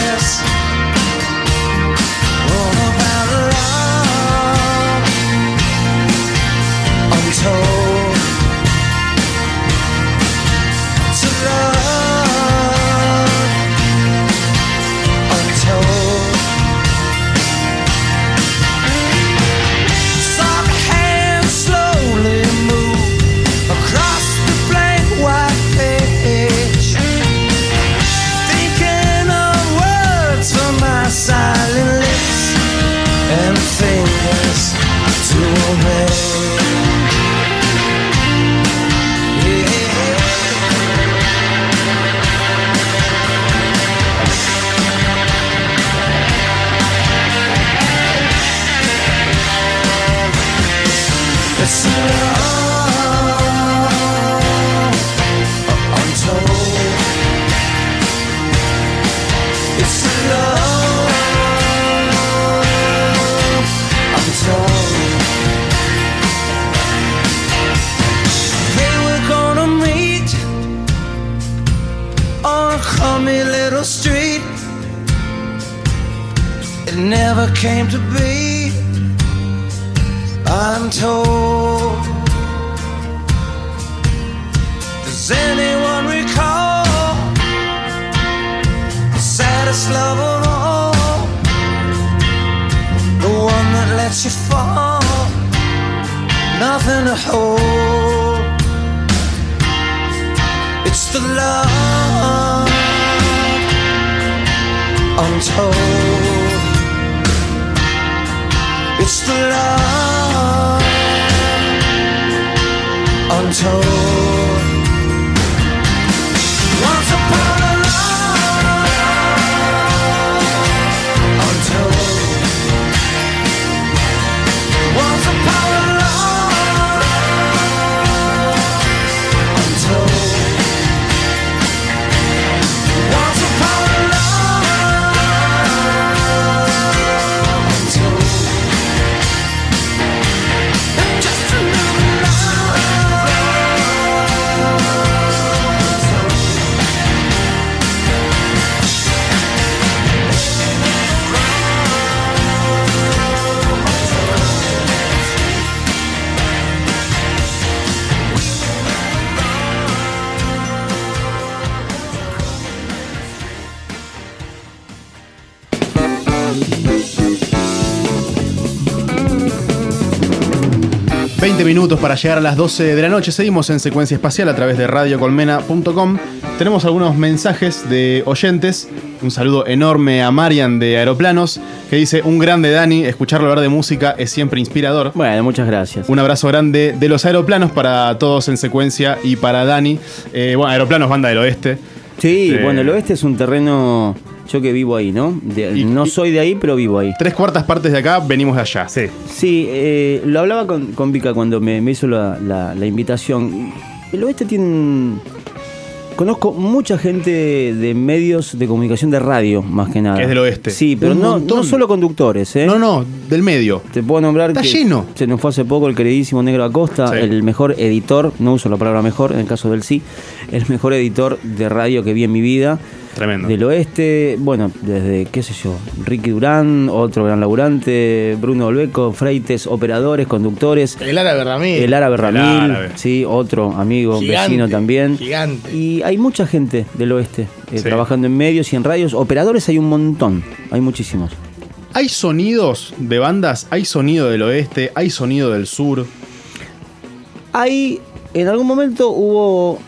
[SPEAKER 2] Minutos para llegar a las 12 de la noche. Seguimos en secuencia espacial a través de radiocolmena.com. Tenemos algunos mensajes de oyentes. Un saludo enorme a Marian de Aeroplanos, que dice: Un grande Dani, escucharlo hablar de música es siempre inspirador.
[SPEAKER 3] Bueno, muchas gracias.
[SPEAKER 2] Un abrazo grande de los aeroplanos para todos en secuencia y para Dani. Eh, bueno, Aeroplanos, banda del oeste.
[SPEAKER 3] Sí,
[SPEAKER 2] Este-
[SPEAKER 3] bueno, el oeste es un terreno. Yo que vivo ahí, ¿no? De-
[SPEAKER 2] Y-
[SPEAKER 3] no soy de ahí, pero vivo ahí.
[SPEAKER 2] Tres cuartas partes de acá venimos de allá.
[SPEAKER 4] Sí.
[SPEAKER 3] Sí, eh, lo hablaba con, con Vika cuando me, me hizo la, la- la invitación. El oeste tiene. Conozco mucha gente de medios de comunicación de radio, más que nada.
[SPEAKER 2] Que es del oeste.
[SPEAKER 3] Sí, pero no, no solo conductores, ¿eh?
[SPEAKER 2] No, no, del medio.
[SPEAKER 3] Te puedo nombrar
[SPEAKER 2] Está
[SPEAKER 3] que
[SPEAKER 2] lleno.
[SPEAKER 3] se nos fue hace poco el queridísimo Negro Acosta,
[SPEAKER 2] Sí.
[SPEAKER 3] el mejor editor, no uso la palabra mejor, en el caso del sí, el mejor editor de radio que vi en mi vida.
[SPEAKER 2] Tremendo.
[SPEAKER 3] Del oeste, bueno, desde, qué sé yo, Ricky Durán, otro gran laburante, Bruno Olbeco, freites, operadores, conductores,
[SPEAKER 6] El árabe Ramírez.
[SPEAKER 3] el árabe Ramil,
[SPEAKER 2] árabe.
[SPEAKER 3] sí, otro amigo,
[SPEAKER 6] Gigante,
[SPEAKER 3] vecino también.
[SPEAKER 6] gigante.
[SPEAKER 3] Y hay mucha gente del oeste eh,
[SPEAKER 2] Sí.
[SPEAKER 3] trabajando en medios y en radios. Operadores hay un montón, hay muchísimos.
[SPEAKER 2] Hay sonidos de bandas, hay sonido del oeste, hay sonido del sur.
[SPEAKER 3] Hay, en algún momento hubo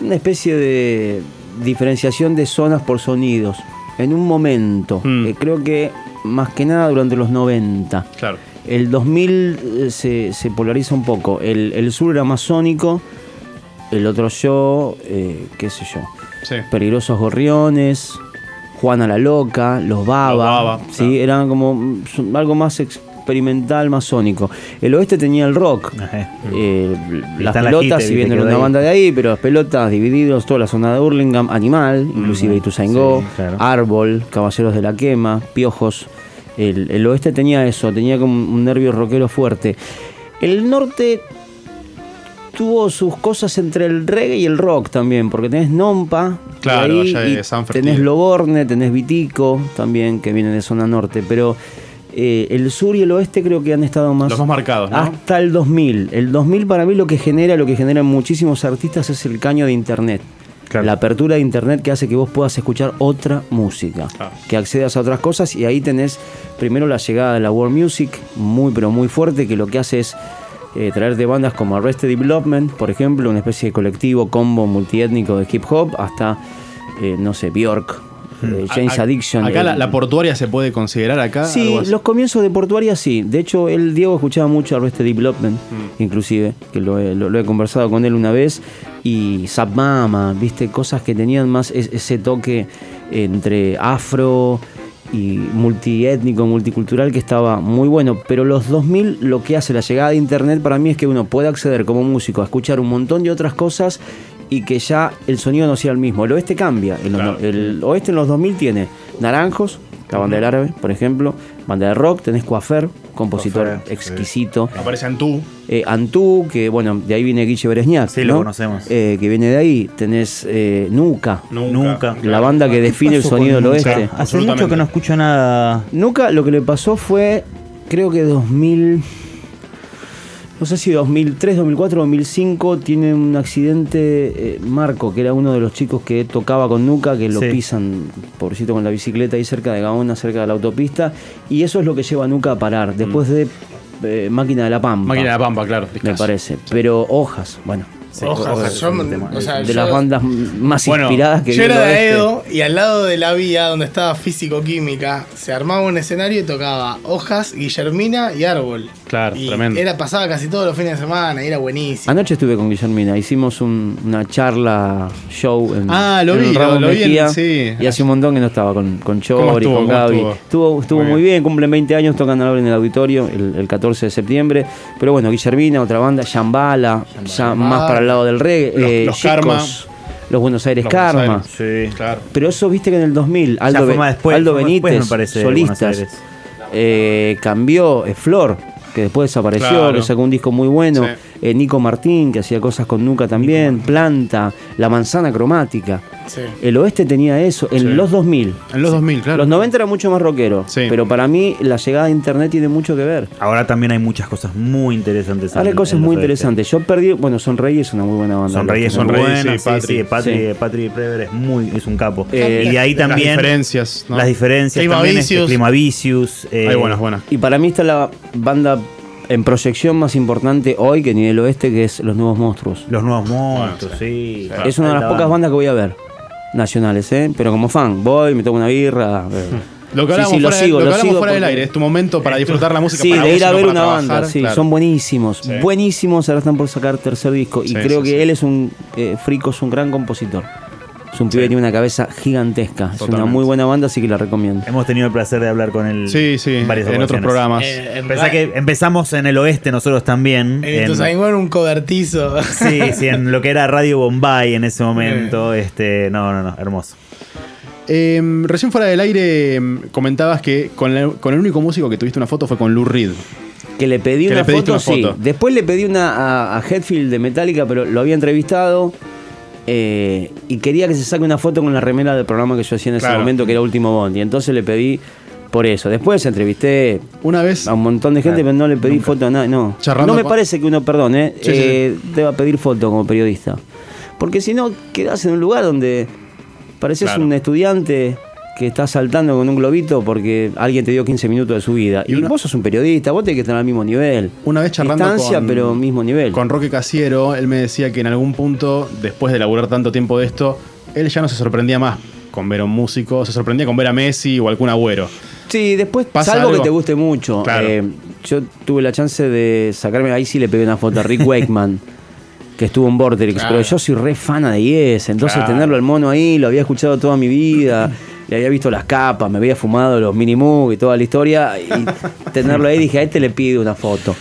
[SPEAKER 3] una especie de diferenciación de zonas por sonidos. En un momento,
[SPEAKER 2] Mm.
[SPEAKER 3] Eh, creo que más que nada durante los 90.
[SPEAKER 2] Claro.
[SPEAKER 3] El 2000 eh, se, se polariza un poco. El, el sur era más sónico, el otro yo, eh, qué sé yo,
[SPEAKER 2] Sí.
[SPEAKER 3] Peligrosos Gorriones, Juana la Loca, Los Baba.
[SPEAKER 2] Los Baba,
[SPEAKER 3] sí,
[SPEAKER 2] claro.
[SPEAKER 3] eran como mm, algo más experimental, más sónico. El oeste tenía el rock. Eh, las
[SPEAKER 4] la
[SPEAKER 3] pelotas,
[SPEAKER 4] Hite,
[SPEAKER 3] si bien era una
[SPEAKER 4] ahí.
[SPEAKER 3] banda de ahí, pero las pelotas divididos, toda la zona de Hurlingham, Animal, inclusive Ituzaingó,
[SPEAKER 4] sí, claro.
[SPEAKER 3] Árbol, Caballeros de la Quema, Piojos. El, el oeste tenía eso, tenía como un nervio rockero fuerte. El norte tuvo sus cosas entre el reggae y el rock también, porque tenés Nompa,
[SPEAKER 2] Claro,
[SPEAKER 3] ahí,
[SPEAKER 2] allá de
[SPEAKER 3] y
[SPEAKER 2] San
[SPEAKER 3] tenés. Loborne, tenés Vitico también, que vienen de zona norte, pero eh, el sur y el oeste creo que han estado más...
[SPEAKER 2] Los más marcados, ¿no?
[SPEAKER 3] Hasta el 2000. El 2000 para mí lo que genera, lo que generan muchísimos artistas es el caño de internet.
[SPEAKER 4] Claro.
[SPEAKER 3] La apertura de internet que hace que vos puedas escuchar otra música,
[SPEAKER 2] Claro.
[SPEAKER 3] que accedas a otras cosas y ahí tenés primero la llegada de la world music, muy pero muy fuerte, que lo que hace es eh, traerte bandas como Arrested Development, por ejemplo, una especie de colectivo combo multiétnico de hip hop, hasta, eh, no sé, Bjork, eh, James
[SPEAKER 2] A- a-
[SPEAKER 3] Addiction.
[SPEAKER 2] Acá
[SPEAKER 3] el-
[SPEAKER 2] la, la portuaria se puede considerar acá.
[SPEAKER 3] Sí, los comienzos de Portuaria sí. De hecho, él, Diego, escuchaba mucho Arrested Development,
[SPEAKER 2] Mm.
[SPEAKER 3] inclusive, que lo he, lo- lo he conversado con él una vez. Y Zap Mama, viste, cosas que tenían más es- ese toque entre afro y multiétnico, multicultural, que estaba muy bueno. Pero los 2000, lo que hace la llegada de Internet para mí es que uno puede acceder como músico a escuchar un montón de otras cosas y que ya el sonido no sea el mismo. El oeste cambia.
[SPEAKER 2] Claro.
[SPEAKER 3] el oeste en los 2000 tiene Naranjos, la banda del árabe, por ejemplo, banda de rock. Tenés Coafer, compositor
[SPEAKER 4] Coafer, sí.
[SPEAKER 3] exquisito.
[SPEAKER 2] Aparece Antú.
[SPEAKER 3] Eh, Antú, que bueno, de ahí viene Guille Beresniak.
[SPEAKER 4] Sí, lo
[SPEAKER 3] ¿no?
[SPEAKER 4] conocemos.
[SPEAKER 3] Eh, que viene de ahí. Tenés eh, Nuca,
[SPEAKER 4] Nunca.
[SPEAKER 3] la banda que define el sonido del oeste.
[SPEAKER 4] Nuca? Hace mucho que no escucho nada.
[SPEAKER 3] Nuca lo que le pasó fue, creo que 2000, no sé si 2003, 2004, 2005, tiene un accidente eh, Marco, que era uno de los chicos que tocaba con Nuca, que lo
[SPEAKER 4] Sí.
[SPEAKER 3] pisan, pobrecito, con la bicicleta ahí cerca de Gaona, cerca de la autopista, y eso es lo que lleva a Nuca a parar, después de eh, Máquina de la Pampa.
[SPEAKER 2] Máquina de la Pampa, claro.
[SPEAKER 3] Me
[SPEAKER 2] discazo.
[SPEAKER 3] parece, pero Hojas, bueno,
[SPEAKER 6] Hojas, yo, o sea,
[SPEAKER 3] de
[SPEAKER 6] yo-
[SPEAKER 3] las bandas más
[SPEAKER 2] Bueno,
[SPEAKER 3] inspiradas que
[SPEAKER 6] Yo era de
[SPEAKER 3] oeste.
[SPEAKER 6] Edo y al lado de la vía donde estaba físico-química se armaba un escenario y tocaba hojas, Guillermina y árbol.
[SPEAKER 2] Claro,
[SPEAKER 6] y
[SPEAKER 2] tremendo.
[SPEAKER 6] Era, pasaba casi todos los fines de semana y era buenísimo.
[SPEAKER 3] Anoche estuve con Guillermina, hicimos un- una charla, show en,
[SPEAKER 2] Ah, lo
[SPEAKER 3] en
[SPEAKER 2] vi, lo- lo vi en- sí.
[SPEAKER 3] Y hace un montón que no estaba con, con
[SPEAKER 2] ¿Cómo
[SPEAKER 3] Chori,
[SPEAKER 2] estuvo?
[SPEAKER 3] con
[SPEAKER 2] ¿Cómo
[SPEAKER 3] Gaby.
[SPEAKER 2] estuvo?
[SPEAKER 3] Estuvo, estuvo
[SPEAKER 2] Muy
[SPEAKER 3] muy
[SPEAKER 2] bien.
[SPEAKER 3] bien. cumplen 20 años, tocan ahora en el auditorio el, el 14 de septiembre. Pero bueno, Guillermina, otra banda, Shambhala, ya más para lado del reggae.
[SPEAKER 2] Los-
[SPEAKER 3] eh,
[SPEAKER 2] los
[SPEAKER 3] Chicos,
[SPEAKER 2] Karma.
[SPEAKER 3] Los Buenos Aires
[SPEAKER 2] Los Buenos
[SPEAKER 3] Karma.
[SPEAKER 2] Aires.
[SPEAKER 4] Sí.
[SPEAKER 2] Claro.
[SPEAKER 3] Pero eso viste que en el 2000, Aldo, Be-
[SPEAKER 4] después,
[SPEAKER 3] Aldo Benítez,
[SPEAKER 4] después, parece,
[SPEAKER 3] solistas, eh, cambió eh, Flor, que después desapareció,
[SPEAKER 2] Claro.
[SPEAKER 3] que sacó un disco muy bueno,
[SPEAKER 2] Sí.
[SPEAKER 3] Eh, Nico Martín, que hacía cosas con Nuca también, Planta, La Manzana Cromática.
[SPEAKER 6] Sí.
[SPEAKER 3] El oeste tenía eso, en
[SPEAKER 2] Sí.
[SPEAKER 3] los 2000.
[SPEAKER 2] En los 2000, claro.
[SPEAKER 3] Los 90 era mucho más rockero,
[SPEAKER 2] Sí.
[SPEAKER 3] pero para mí la llegada de internet tiene mucho que ver.
[SPEAKER 4] Ahora también hay muchas cosas muy interesantes.
[SPEAKER 3] Ahora hay cosas muy
[SPEAKER 4] oeste.
[SPEAKER 3] interesantes. Yo perdí, bueno, Sonreí es una muy buena banda.
[SPEAKER 4] Sonreí es muy buena,
[SPEAKER 2] sí,
[SPEAKER 4] sí,
[SPEAKER 2] Patri.
[SPEAKER 4] sí, Patri,
[SPEAKER 3] Sí.
[SPEAKER 4] Patri Prever es muy, es un capo.
[SPEAKER 3] Eh,
[SPEAKER 4] y de ahí
[SPEAKER 2] Las
[SPEAKER 4] también
[SPEAKER 2] diferencias, ¿no?
[SPEAKER 4] las diferencias
[SPEAKER 6] Clima
[SPEAKER 4] también
[SPEAKER 6] Vicious.
[SPEAKER 4] este, Clima Vicious, eh,
[SPEAKER 2] Hay buenas, buenas.
[SPEAKER 3] Y para mí está la banda en proyección más importante hoy que ni el oeste, que es Los Nuevos Monstruos.
[SPEAKER 4] Los nuevos monstruos, sí.
[SPEAKER 3] Es una de las
[SPEAKER 4] La
[SPEAKER 3] pocas
[SPEAKER 4] banda.
[SPEAKER 3] bandas que voy a ver. Nacionales, ¿eh? Pero como fan, voy, me tomo una birra.
[SPEAKER 2] Lo que
[SPEAKER 3] Sí,
[SPEAKER 2] hablamos
[SPEAKER 3] sí, lo
[SPEAKER 2] fuera, de-
[SPEAKER 3] sigo,
[SPEAKER 2] lo que
[SPEAKER 3] lo
[SPEAKER 2] hablamos
[SPEAKER 3] sigo
[SPEAKER 2] fuera del
[SPEAKER 3] porque-
[SPEAKER 2] aire. Es tu momento para disfrutar la música.
[SPEAKER 3] Sí,
[SPEAKER 2] para
[SPEAKER 3] de
[SPEAKER 2] vos
[SPEAKER 3] ir a ver una
[SPEAKER 2] trabajar,
[SPEAKER 3] banda, sí,
[SPEAKER 2] claro.
[SPEAKER 3] son buenísimos,
[SPEAKER 2] Sí.
[SPEAKER 3] buenísimos, ahora están por sacar tercer disco y
[SPEAKER 2] Sí,
[SPEAKER 3] creo
[SPEAKER 2] sí,
[SPEAKER 3] que
[SPEAKER 2] sí.
[SPEAKER 3] él es un, eh, Frico es un gran compositor, es un pibe que tiene una cabeza gigantesca, es una muy buena banda, así que la recomiendo.
[SPEAKER 4] Hemos tenido el placer de hablar con él
[SPEAKER 2] Sí, sí,
[SPEAKER 4] en varias
[SPEAKER 2] en otros programas.
[SPEAKER 6] Eh, en
[SPEAKER 4] Pensá que empezamos en el oeste nosotros también.
[SPEAKER 6] En
[SPEAKER 4] en-
[SPEAKER 6] Ituzaingó un cobertizo.
[SPEAKER 4] sí, sí, en lo que era Radio Bombay en ese momento. Este, no, no, no, hermoso.
[SPEAKER 2] Eh, recién fuera del aire em, comentabas que con, la- con el único músico que tuviste una foto fue con Lou Reed.
[SPEAKER 3] Que le pedí
[SPEAKER 2] Que
[SPEAKER 3] una
[SPEAKER 2] le
[SPEAKER 3] foto,
[SPEAKER 2] una
[SPEAKER 3] sí. Después le pedí una a, a Hetfield de Metallica, pero lo había entrevistado. Eh, y quería que se saque una foto con la remera del programa que yo hacía en ese
[SPEAKER 2] Claro.
[SPEAKER 3] momento, que era Último Bond. Y entonces le pedí por eso. Después entrevisté
[SPEAKER 2] Una vez,
[SPEAKER 3] a un montón de gente, pero no le pedí foto a nadie. No, no me parece que uno, perdón, eh,
[SPEAKER 2] Sí, sí,
[SPEAKER 3] eh, deba pedir foto como periodista. Porque si no, quedas en un lugar donde pareces
[SPEAKER 2] Claro.
[SPEAKER 3] un estudiante que está saltando con un globito porque alguien te dio 15 minutos de su vida.
[SPEAKER 2] Y
[SPEAKER 3] Y,
[SPEAKER 2] una-
[SPEAKER 3] vos sos un periodista, vos tenés que estar al mismo nivel.
[SPEAKER 2] una vez charlando
[SPEAKER 3] Distancia,
[SPEAKER 2] con,
[SPEAKER 3] pero mismo nivel.
[SPEAKER 2] con Roque Casiero, él me decía que en algún punto, después de laburar tanto tiempo de esto, él ya no se sorprendía más con ver a un músico, se sorprendía con ver a Messi o algún agüero.
[SPEAKER 3] Sí, después,
[SPEAKER 2] ¿Pasa
[SPEAKER 3] salvo
[SPEAKER 2] algo?
[SPEAKER 3] que te guste mucho.
[SPEAKER 2] Claro.
[SPEAKER 3] Eh, yo tuve la chance de sacarme, ahí sí le pegué una foto a Rick Wakeman, que estuvo en
[SPEAKER 6] Claro.
[SPEAKER 3] pero yo soy re fana de Yes, entonces
[SPEAKER 2] Claro.
[SPEAKER 3] tenerlo al mono ahí, lo había escuchado toda mi vida, le había visto las capas, me había fumado los mini Moog y toda la historia, y tenerlo ahí dije, a este le pido una foto.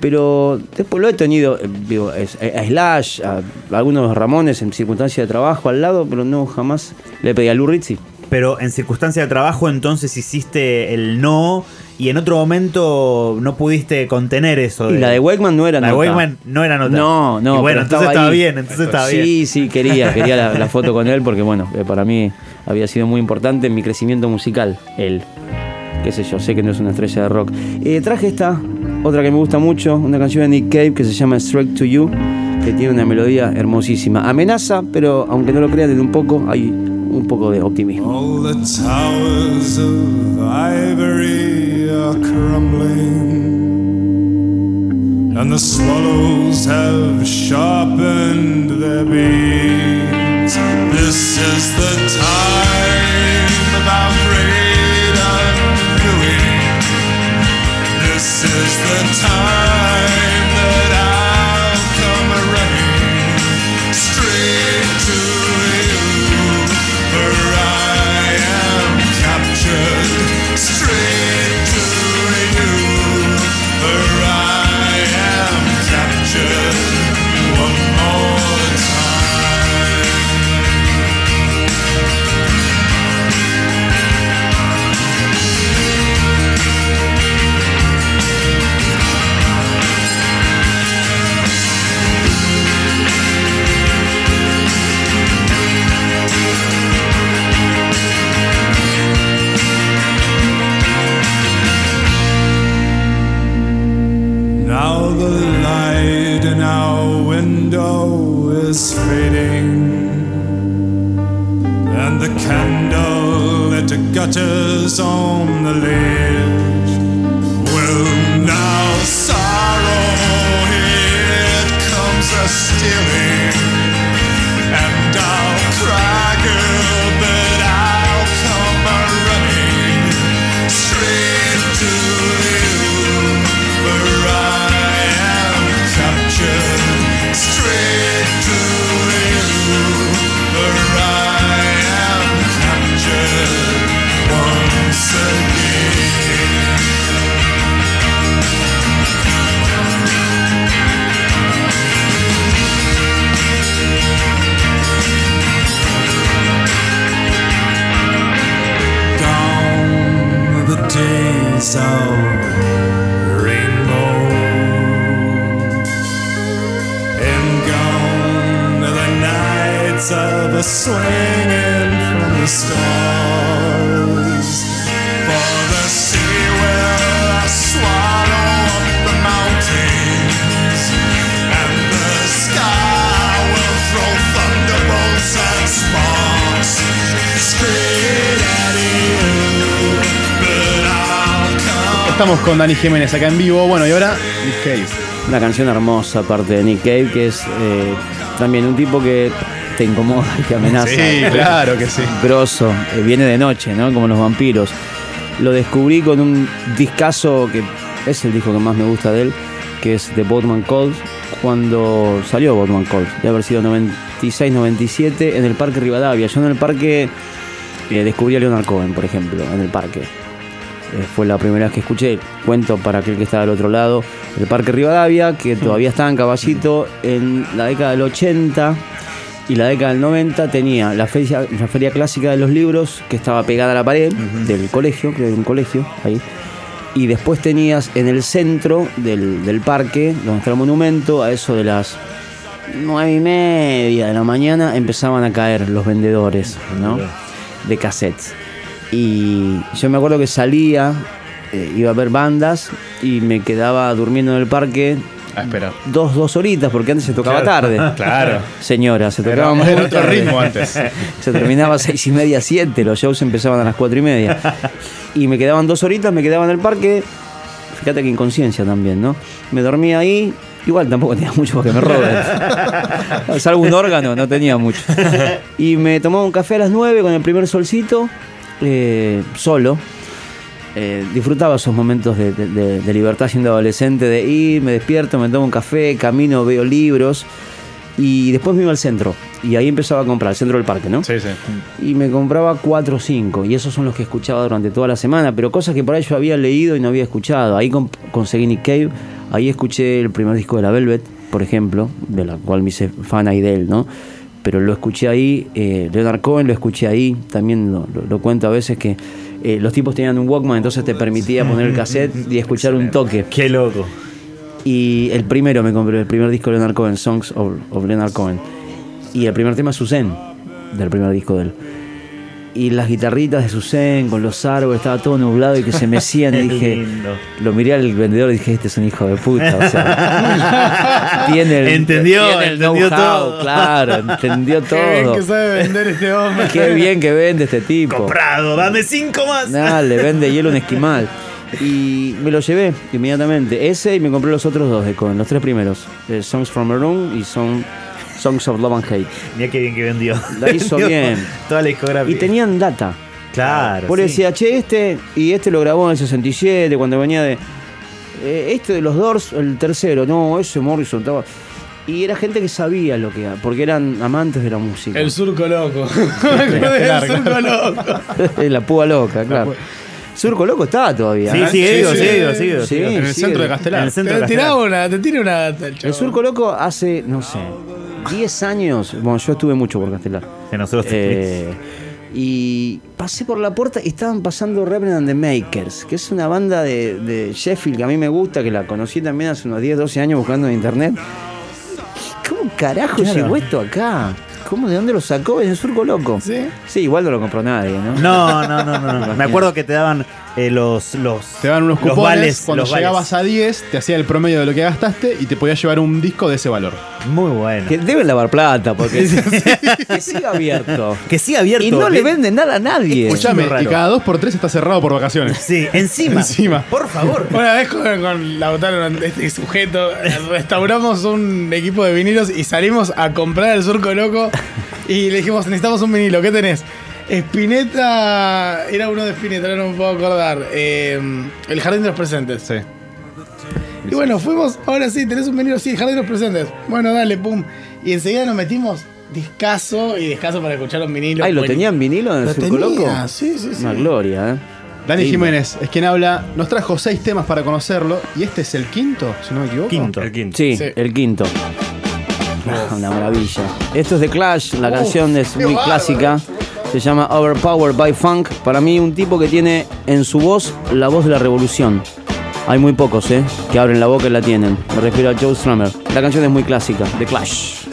[SPEAKER 3] Pero después lo he tenido, eh, digo, es- a Slash, a, algunos de los Ramones en circunstancias de trabajo al lado, pero no jamás le pedí a Lou sí.
[SPEAKER 4] Pero en circunstancia de trabajo, entonces hiciste el no y en otro momento no pudiste contener eso.
[SPEAKER 3] Y la de Wakeman no era
[SPEAKER 4] La de
[SPEAKER 3] nota.
[SPEAKER 4] Wakeman no era nota.
[SPEAKER 3] No, no.
[SPEAKER 4] Y bueno, entonces estaba bien, entonces estaba
[SPEAKER 3] sí,
[SPEAKER 4] bien.
[SPEAKER 3] Sí, quería, quería la, la foto con él porque, bueno, eh, para mí había sido muy importante en mi crecimiento musical, él. Qué sé yo, sé que no es una estrella de rock. Eh, traje esta, otra que me gusta mucho, una canción de Nick Cave que se llama Straight to You, que tiene una melodía hermosísima. Amenaza, pero aunque no lo crean, en un poco hay un poco de optimismo.
[SPEAKER 9] All the towers of ivory are crumbling, and the swallows have sharpened their beaks. This is the time. This is the time Now the light in our window is fading, and the candle it gutters on the ledge. Days of rainbow, and gone are the nights of a swinging from the stars.
[SPEAKER 2] Estamos con Dani Jiménez acá en vivo. Bueno, y ahora Nick Cave.
[SPEAKER 3] Una canción hermosa aparte de Nick Cave, que es eh, también un tipo que te incomoda y te amenaza.
[SPEAKER 2] Sí, claro que sí.
[SPEAKER 3] Grosso, eh, viene de noche, ¿no? Como los vampiros. Lo descubrí con un discazo que es el disco que más me gusta de él, que es The Botman Calls, cuando salió Botman Calls, de haber sido 96-97 en el Parque Rivadavia. Yo en el parque eh, descubrí a Leonard Cohen, por ejemplo, en el parque. Eh, fue la primera vez que escuché, cuento para aquel que estaba al otro lado, el Parque Rivadavia, que todavía estaba en Caballito en la década del 80 y la década del 90 tenía la feria, la feria clásica de los libros que estaba pegada a la pared del colegio, creo que era un colegio ahí. Y después tenías en el centro del, del parque, donde está el monumento, a eso de las nueve y media de la mañana empezaban a caer los vendedores, ¿no? De cassettes. Y yo me acuerdo que salía, eh, iba a ver bandas y me quedaba durmiendo en el parque
[SPEAKER 2] A esperar.
[SPEAKER 3] dos, dos horitas, porque antes se tocaba
[SPEAKER 2] Claro.
[SPEAKER 3] tarde.
[SPEAKER 2] Claro.
[SPEAKER 3] Señora, se tocaba muy
[SPEAKER 2] era otro ritmo antes.
[SPEAKER 3] Se terminaba a seis y media, siete, los shows empezaban a las cuatro y media. Y me quedaban dos horitas, me quedaba en el parque. Fíjate que inconsciencia también, ¿no? Me dormía ahí. Igual tampoco tenía mucho para que me roben. Salvo un órgano, no tenía mucho. Y me tomaba un café a las nueve con el primer solcito, eh, solo. Eh, disfrutaba esos momentos de, de- de- de libertad siendo adolescente, de ir, me despierto, me tomo un café, camino, veo libros. Y después me iba al centro. Y ahí empezaba a comprar, al centro del parque, ¿no?
[SPEAKER 2] Sí, sí.
[SPEAKER 3] y me compraba cuatro o cinco y esos son los que escuchaba durante toda la semana pero cosas que por ahí yo había leído y no había escuchado ahí con- conseguí Nick Cave ahí escuché el primer disco de la Velvet por ejemplo de la cual me hice fan ahí de él no pero lo escuché ahí eh, Leonard Cohen lo escuché ahí también lo, lo- lo cuento a veces que eh, los tipos tenían un Walkman entonces te permitía poner el cassette y escuchar un toque
[SPEAKER 4] Qué loco.
[SPEAKER 3] y el primero me compré, el primer disco de Leonard Cohen, Songs of, of Leonard Cohen. Y el primer tema es Susan, del primer disco de él. Y las guitarritas de Susan con los árboles, estaba todo nublado y que se mecían y dije,
[SPEAKER 4] lindo.
[SPEAKER 3] lo miré al vendedor y dije, este es un hijo de puta. O sea, tiene el,
[SPEAKER 4] Entendió,
[SPEAKER 3] tiene el
[SPEAKER 4] entendió todo.
[SPEAKER 3] Claro, entendió
[SPEAKER 6] Qué bien
[SPEAKER 3] todo.
[SPEAKER 6] que sabe vender este hombre.
[SPEAKER 3] Qué bien que vende este tipo.
[SPEAKER 4] Comprado, dame cinco más.
[SPEAKER 3] Nada, le vende hielo un esquimal. Y me lo llevé inmediatamente. Ese y me compré los otros dos de Cohen, los tres primeros. eh, Songs from a Room y son Songs of Love and Hate.
[SPEAKER 4] Mira qué bien que vendió.
[SPEAKER 3] La hizo
[SPEAKER 4] Vendió
[SPEAKER 3] bien.
[SPEAKER 4] Toda la discografía.
[SPEAKER 3] Y tenían data.
[SPEAKER 4] Claro.
[SPEAKER 3] Vos le
[SPEAKER 4] sí.
[SPEAKER 3] decías, che, este, y este lo grabó en el 67, cuando venía de. eh, este de los Doors, el tercero, no, ese Morrison estaba. Y era gente que sabía lo que era, porque eran amantes de la música.
[SPEAKER 6] El surco loco. Del surco loco.
[SPEAKER 3] la púa loca, claro. Surco Loco estaba todavía.
[SPEAKER 4] Sí,
[SPEAKER 3] ¿eh?
[SPEAKER 4] sigue
[SPEAKER 6] Sí,
[SPEAKER 4] vivo,
[SPEAKER 6] sí,
[SPEAKER 4] sigue vivo,
[SPEAKER 6] sí,
[SPEAKER 4] sigue vivo,
[SPEAKER 3] sí.
[SPEAKER 4] sigue vivo.
[SPEAKER 2] En el centro de
[SPEAKER 3] el-
[SPEAKER 2] Castelar.
[SPEAKER 4] En el centro
[SPEAKER 6] Te
[SPEAKER 4] Castelar.
[SPEAKER 6] una, te tira una el
[SPEAKER 3] El. Surco Loco hace, no sé, 10 años. Bueno, yo estuve mucho por Castelar.
[SPEAKER 4] Que nosotros
[SPEAKER 3] Eh, y pasé por la puerta y estaban pasando Reverend and the Makers, que es una banda de, de Sheffield que a mí me gusta, que la conocí también hace unos 10, 12 años buscando en internet. ¿Cómo carajo
[SPEAKER 4] Claro.
[SPEAKER 3] llegó esto acá? ¿Cómo? ¿De dónde lo sacó? ¿En el surco loco?
[SPEAKER 6] ¿Sí?
[SPEAKER 3] Sí, igual no lo compró nadie, ¿no?
[SPEAKER 4] No, no, no, no. no. Me acuerdo que te daban eh, los, los.
[SPEAKER 2] Te dan unos
[SPEAKER 4] los
[SPEAKER 2] cupones,
[SPEAKER 4] vales,
[SPEAKER 2] cuando
[SPEAKER 4] los vales.
[SPEAKER 2] llegabas a 10 te hacía el promedio de lo que gastaste y te podías llevar un disco de ese valor.
[SPEAKER 4] Muy bueno.
[SPEAKER 3] Que deben lavar plata, porque que siga abierto.
[SPEAKER 4] Que sí abierto.
[SPEAKER 3] Y no le venden nada a nadie.
[SPEAKER 4] Raro.
[SPEAKER 2] y cada 2x3 está cerrado por vacaciones.
[SPEAKER 4] Sí, encima.
[SPEAKER 2] Encima.
[SPEAKER 4] Por favor.
[SPEAKER 6] Una vez con, con Lautaro, este sujeto, restauramos un equipo de vinilos y salimos a comprar el surco loco y le dijimos, necesitamos un vinilo, ¿qué tenés? Spinetta, era uno de Spinetta, ahora no me puedo acordar. Eh, el Jardín de los Presentes.
[SPEAKER 2] Sí.
[SPEAKER 6] Y bueno, fuimos, ahora sí, tenés un vinilo, sí, el Jardín de los Presentes. Bueno, dale, pum. Y enseguida nos metimos discaso y discaso para escuchar un vinilo.
[SPEAKER 3] Ay, ¿lo
[SPEAKER 6] Bueno,
[SPEAKER 3] tenían vinilo en el
[SPEAKER 6] tenía,
[SPEAKER 3] loco?
[SPEAKER 6] sí, sí, sí.
[SPEAKER 3] Una gloria, ¿eh?
[SPEAKER 2] Dani
[SPEAKER 3] Lindo.
[SPEAKER 2] Jiménez es quien habla. Nos trajo seis temas para conocerlo y este es el quinto, si no me equivoco.
[SPEAKER 4] Quinto.
[SPEAKER 5] El quinto.
[SPEAKER 3] Sí,
[SPEAKER 6] Sí.
[SPEAKER 3] el quinto. Ah, una maravilla. Esto es de Clash, la canción es muy
[SPEAKER 6] bárbaro.
[SPEAKER 3] clásica. Se llama Overpowered by Funk. Para mí, un tipo que tiene en su voz la voz de la revolución. Hay muy pocos, ¿eh? Que abren la boca y la tienen. Me refiero a Joe Strummer. La canción es muy clásica, de Clash.